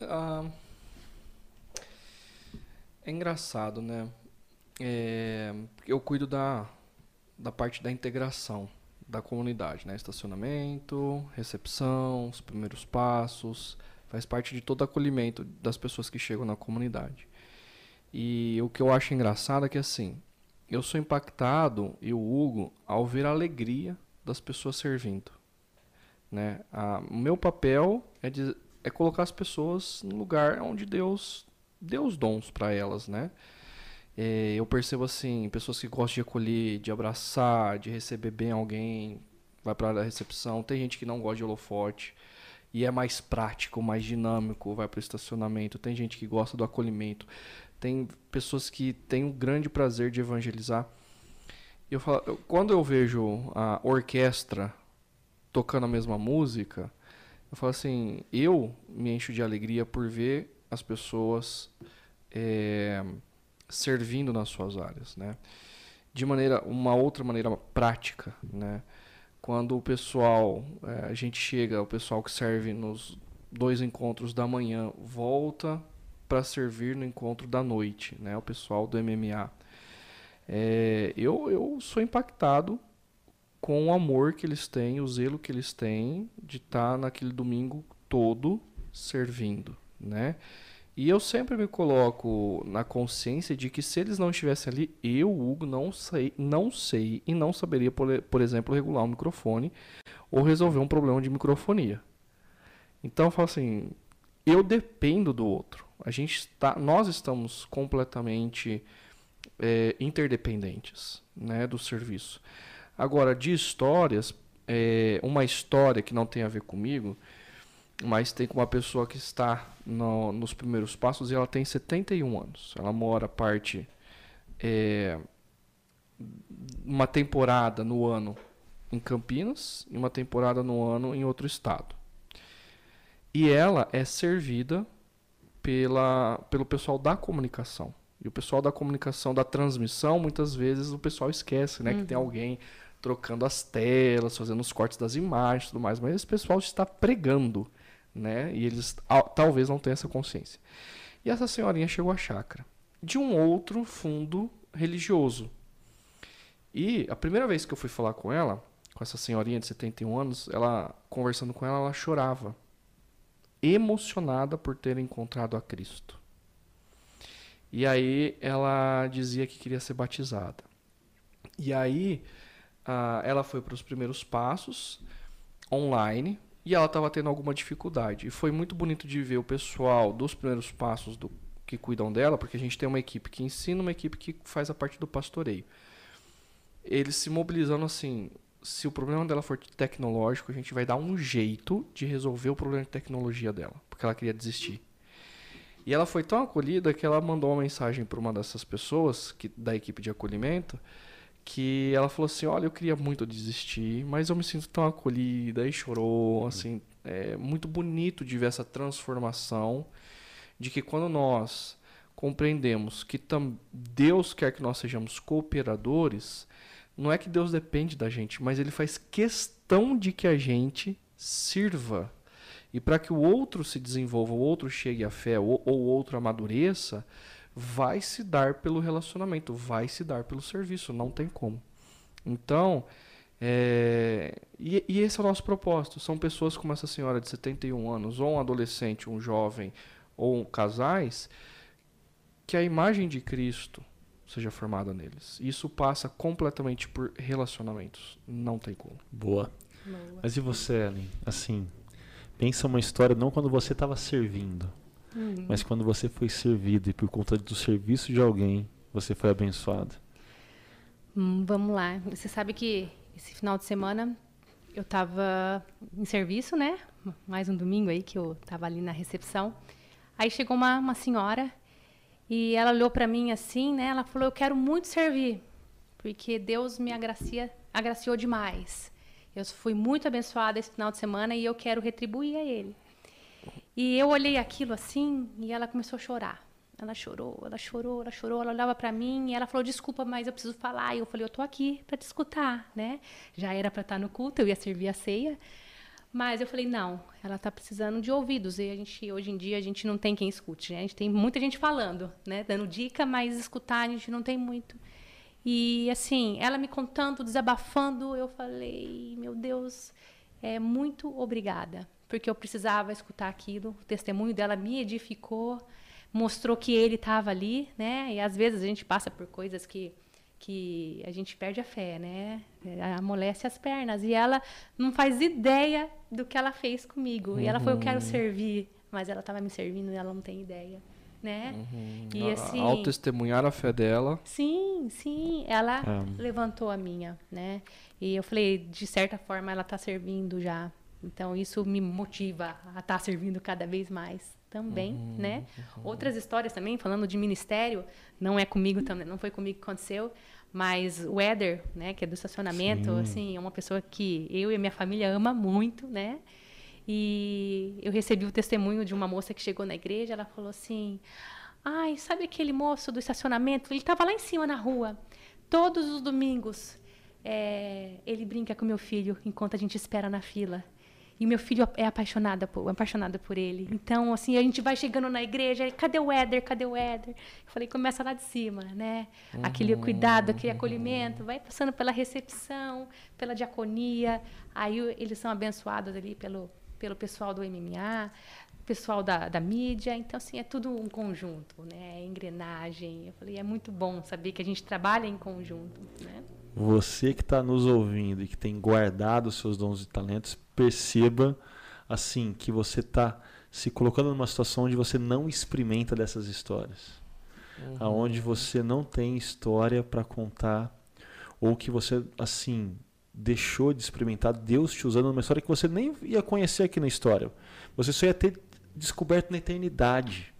Ah, é engraçado, né? É, eu cuido da, da parte da integração da comunidade, né? Estacionamento, recepção, os primeiros passos, faz parte de todo acolhimento das pessoas que chegam na comunidade. E o que eu acho engraçado é que assim, eu sou impactado e o Hugo ao ver a alegria das pessoas servindo, né? A, o meu papel é, de, é colocar as pessoas no lugar onde Deus deu os dons para elas, né? É, eu percebo assim, pessoas que gostam de acolher, de abraçar, de receber bem alguém, vai para a recepção. Tem gente que não gosta de holofote e é mais prático, mais dinâmico, vai para o estacionamento. Tem gente que gosta do acolhimento. Tem pessoas que têm um grande prazer de evangelizar. Eu falo, eu, quando eu vejo a orquestra tocando a mesma música, eu falo assim, eu me encho de alegria por ver as pessoas é, servindo nas suas áreas, né? de maneira, uma outra maneira prática, né? Quando o pessoal, é, a gente chega, o pessoal que serve nos dois encontros da manhã volta para servir no encontro da noite, né? O pessoal do MMA. É, eu, eu sou impactado com o amor que eles têm, o zelo que eles têm de estar tá naquele domingo todo servindo, né? E eu sempre me coloco na consciência de que se eles não estivessem ali, eu, Hugo, não sei, não sei e não saberia, por, por exemplo, regular um microfone ou resolver um problema de microfonia. Então eu falo assim, eu dependo do outro. A gente está, nós estamos completamente é, interdependentes, né, do serviço. Agora, de histórias, é, uma história que não tem a ver comigo, mas tem com uma pessoa que está no, nos primeiros passos e ela tem 71 anos. Ela mora parte é, uma temporada no ano em Campinas e uma temporada no ano em outro estado. E ela é servida pela, pelo pessoal da comunicação. E o pessoal da comunicação, da transmissão, muitas vezes o pessoal esquece, né? Uhum. Que tem uhum. alguém trocando as telas, fazendo os cortes das imagens e tudo mais. Mas esse pessoal está pregando né? E eles talvez não tenham essa consciência. E essa senhorinha chegou à chácara de um outro fundo religioso. E a primeira vez que eu fui falar com ela, com essa senhorinha de 71 anos, ela conversando com ela, ela chorava, emocionada por ter encontrado a Cristo. E aí ela dizia que queria ser batizada. E aí uh, ela foi para os primeiros passos online, e ela estava tendo alguma dificuldade. E foi muito bonito de ver o pessoal dos primeiros passos do que cuidam dela, porque a gente tem uma equipe que ensina, uma equipe que faz a parte do pastoreio. Eles se mobilizando assim, se o problema dela for tecnológico, a gente vai dar um jeito de resolver o problema de tecnologia dela, porque ela queria desistir. E ela foi tão acolhida que ela mandou uma mensagem para uma dessas pessoas que da equipe de acolhimento, que ela falou assim, olha, eu queria muito desistir, mas eu me sinto tão acolhida e chorou, assim, é muito bonito de ver essa transformação de que quando nós compreendemos que Deus quer que nós sejamos cooperadores, não é que Deus depende da gente, mas ele faz questão de que a gente sirva. E para que o outro se desenvolva, o outro chegue à fé ou o outro amadureça, vai se dar pelo relacionamento, vai se dar pelo serviço, não tem como. Então, é, e, e, esse é o nosso propósito. São pessoas como essa senhora de 71 anos, ou um adolescente, um jovem, ou um casais, que a imagem de Cristo seja formada neles. Isso passa completamente por relacionamentos. Não tem como. Boa. Boa. Mas e você, Ellen? Assim, pensa uma história não quando você estava servindo, Uhum. Mas quando você foi servido e por conta do serviço de alguém, você foi abençoado. Hum, vamos lá. Você sabe que esse final de semana eu estava em serviço, né? Mais um domingo aí que eu estava ali na recepção. Aí chegou uma, uma senhora e ela olhou para mim assim, né? Ela falou: "Eu quero muito servir, porque Deus me agracia, agraciou demais. Eu fui muito abençoada esse final de semana e eu quero retribuir a Ele." E eu olhei aquilo assim e ela começou a chorar. Ela chorou, ela chorou, ela chorou, ela olhava para mim e ela falou: "Desculpa, mas eu preciso falar". E eu falei: "Eu tô aqui para te escutar", né? Já era para estar no culto, eu ia servir a ceia. Mas eu falei: "Não, ela tá precisando de ouvidos". E a gente hoje em dia a gente não tem quem escute, né? A gente tem muita gente falando, né, dando dica, mas escutar a gente não tem muito. E assim, ela me contando, desabafando, eu falei: "Meu Deus, é muito obrigada" porque eu precisava escutar aquilo. O testemunho dela me edificou, mostrou que ele estava ali, né? E às vezes a gente passa por coisas que que a gente perde a fé, né? Amolece as pernas e ela não faz ideia do que ela fez comigo. Uhum. E ela foi eu quero uhum. servir, mas ela estava me servindo e ela não tem ideia, né? Uhum. E assim, ao testemunhar a fé dela. Sim, sim, ela é. levantou a minha, né? E eu falei, de certa forma ela está servindo já então isso me motiva a estar tá servindo cada vez mais também, uhum, né? Uhum. Outras histórias também, falando de ministério, não é comigo também, não foi comigo que aconteceu, mas o Éder, né, que é do estacionamento, Sim. assim, é uma pessoa que eu e a minha família ama muito, né? E eu recebi o testemunho de uma moça que chegou na igreja, ela falou assim: "Ai, sabe aquele moço do estacionamento? Ele estava lá em cima na rua todos os domingos é, ele brinca com meu filho enquanto a gente espera na fila. E meu filho é apaixonado por, apaixonado por ele. Então, assim, a gente vai chegando na igreja, cadê o Éder? Cadê o Éder? Eu falei, começa lá de cima, né? Uhum. Aquele cuidado, aquele acolhimento, vai passando pela recepção, pela diaconia. Aí eles são abençoados ali pelo, pelo pessoal do MMA, pessoal da, da mídia. Então, assim, é tudo um conjunto, né? É engrenagem. Eu falei, é muito bom saber que a gente trabalha em conjunto, né? Você que está nos ouvindo e que tem guardado os seus dons e talentos, perceba assim que você está se colocando numa situação onde você não experimenta dessas histórias, uhum. aonde você não tem história para contar ou que você assim deixou de experimentar Deus te usando numa história que você nem ia conhecer aqui na história. Você só ia ter descoberto na eternidade.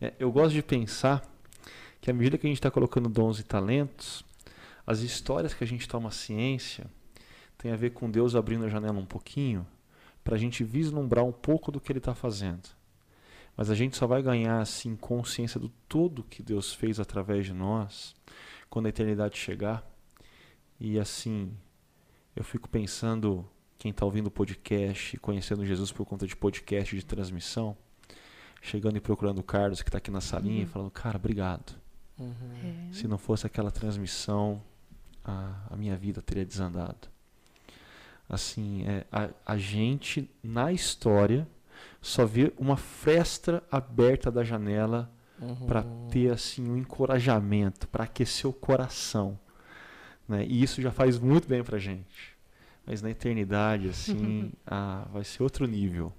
É, eu gosto de pensar que à medida que a gente está colocando dons e talentos, as histórias que a gente toma ciência tem a ver com Deus abrindo a janela um pouquinho para a gente vislumbrar um pouco do que Ele está fazendo. Mas a gente só vai ganhar assim consciência do todo que Deus fez através de nós quando a eternidade chegar. E assim, eu fico pensando quem está ouvindo o podcast, conhecendo Jesus por conta de podcast de transmissão, chegando e procurando o Carlos que está aqui na salinha uhum. e falando, cara, obrigado. Uhum. Se não fosse aquela transmissão, a, a minha vida teria desandado. Assim, é, a, a gente na história só vê uma fresta aberta da janela uhum. para ter assim um encorajamento, para aquecer o coração, né? E isso já faz muito bem para gente. Mas na eternidade, assim, ah, vai ser outro nível.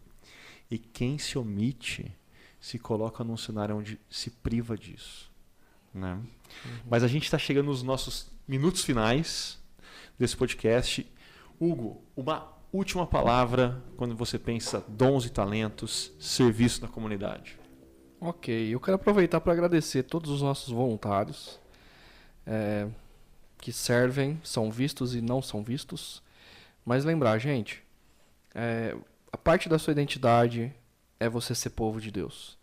E quem se omite se coloca num cenário onde se priva disso, né? Uhum. Mas a gente está chegando nos nossos minutos finais desse podcast. Hugo, uma última palavra quando você pensa dons e talentos, serviço na comunidade. Ok, eu quero aproveitar para agradecer todos os nossos voluntários é, que servem, são vistos e não são vistos. Mas lembrar, gente, é, a parte da sua identidade é você ser povo de Deus.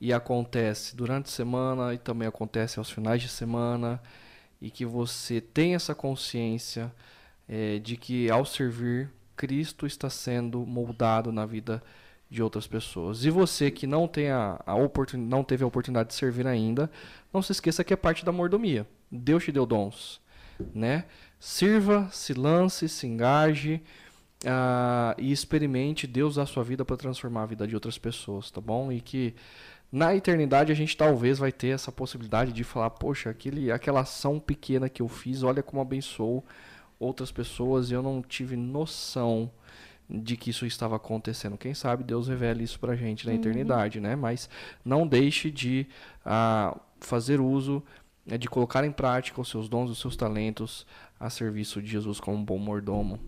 E acontece durante a semana e também acontece aos finais de semana e que você tenha essa consciência é, de que ao servir, Cristo está sendo moldado na vida de outras pessoas. E você que não, tem a, a oportun, não teve a oportunidade de servir ainda, não se esqueça que é parte da mordomia. Deus te deu dons, né? Sirva, se lance, se engaje uh, e experimente Deus a sua vida para transformar a vida de outras pessoas, tá bom? E que na eternidade a gente talvez vai ter essa possibilidade de falar, poxa, aquele, aquela ação pequena que eu fiz, olha como abençoou outras pessoas e eu não tive noção de que isso estava acontecendo. Quem sabe Deus revela isso pra gente na uhum. eternidade, né? Mas não deixe de uh, fazer uso, né, de colocar em prática os seus dons, os seus talentos a serviço de Jesus como um bom mordomo.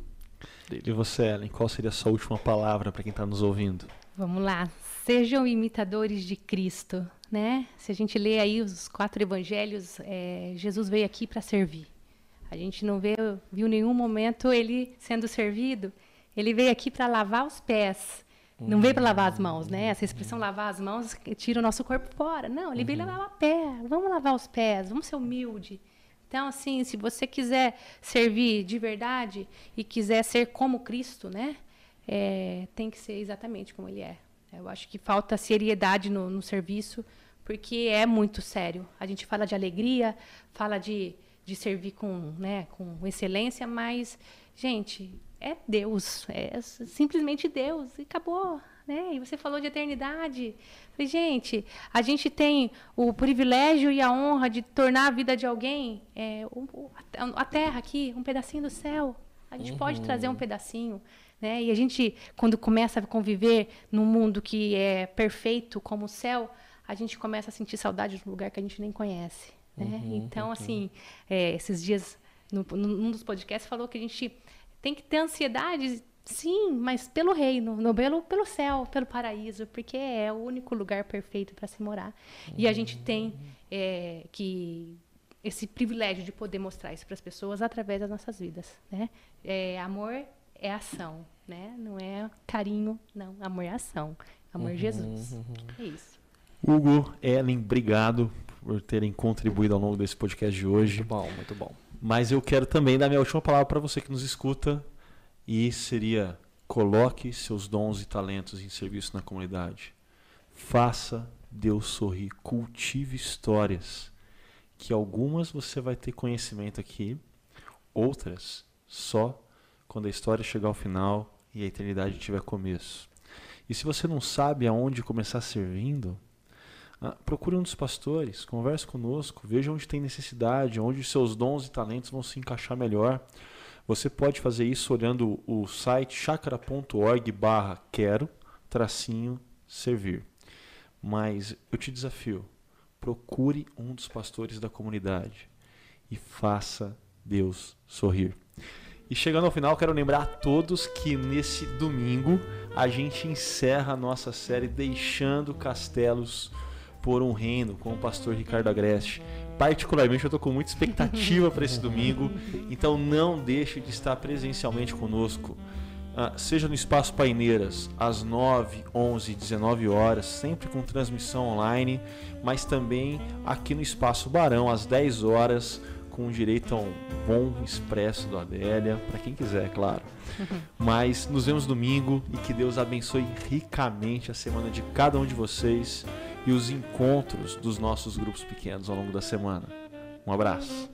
Dele. E você, Ellen, qual seria a sua última palavra para quem está nos ouvindo? Vamos lá. Sejam imitadores de Cristo, né? Se a gente lê aí os quatro evangelhos, é, Jesus veio aqui para servir. A gente não vê, viu nenhum momento ele sendo servido. Ele veio aqui para lavar os pés. Não veio para lavar as mãos, né? Essa expressão lavar as mãos tira o nosso corpo fora. Não, ele veio uhum. lavar o pé. Vamos lavar os pés, vamos ser humilde. Então, assim, se você quiser servir de verdade e quiser ser como Cristo, né? É, tem que ser exatamente como ele é. Eu acho que falta seriedade no, no serviço, porque é muito sério. A gente fala de alegria, fala de, de servir com, né, com excelência, mas, gente, é Deus, é simplesmente Deus, e acabou. Né? E você falou de eternidade. Falei, gente, a gente tem o privilégio e a honra de tornar a vida de alguém, é, o, a terra aqui, um pedacinho do céu. A gente uhum. pode trazer um pedacinho. Né? E a gente, quando começa a conviver num mundo que é perfeito como o céu, a gente começa a sentir saudade de um lugar que a gente nem conhece. Né? Uhum, então, uhum. assim, é, esses dias, no, num dos podcasts, falou que a gente tem que ter ansiedade, sim, mas pelo reino, no, pelo, pelo céu, pelo paraíso, porque é o único lugar perfeito para se morar. Uhum. E a gente tem é, que esse privilégio de poder mostrar isso para as pessoas através das nossas vidas, né? É, amor é ação, né? Não é carinho, não. Amor é ação. Amor é uhum, Jesus. Uhum. É isso. Hugo, Ellen, obrigado por terem contribuído ao longo desse podcast de hoje. Muito bom, muito bom. Mas eu quero também dar minha última palavra para você que nos escuta e seria coloque seus dons e talentos em serviço na comunidade. Faça Deus sorrir, cultive histórias que algumas você vai ter conhecimento aqui, outras só quando a história chegar ao final e a eternidade tiver começo. E se você não sabe aonde começar servindo, ah, procure um dos pastores, converse conosco, veja onde tem necessidade, onde seus dons e talentos vão se encaixar melhor. Você pode fazer isso olhando o site chakra.org barra quero tracinho servir. Mas eu te desafio, procure um dos pastores da comunidade e faça Deus sorrir. E chegando ao final, quero lembrar a todos que nesse domingo a gente encerra a nossa série Deixando Castelos por um reino com o pastor Ricardo Agreste. Particularmente eu estou com muita expectativa para esse domingo, então não deixe de estar presencialmente conosco. Uh, seja no Espaço Paineiras, às 9, 11 19 horas, sempre com transmissão online, mas também aqui no Espaço Barão, às 10 horas, com direito a um bom expresso do Adélia, para quem quiser, claro. Mas nos vemos domingo e que Deus abençoe ricamente a semana de cada um de vocês e os encontros dos nossos grupos pequenos ao longo da semana. Um abraço.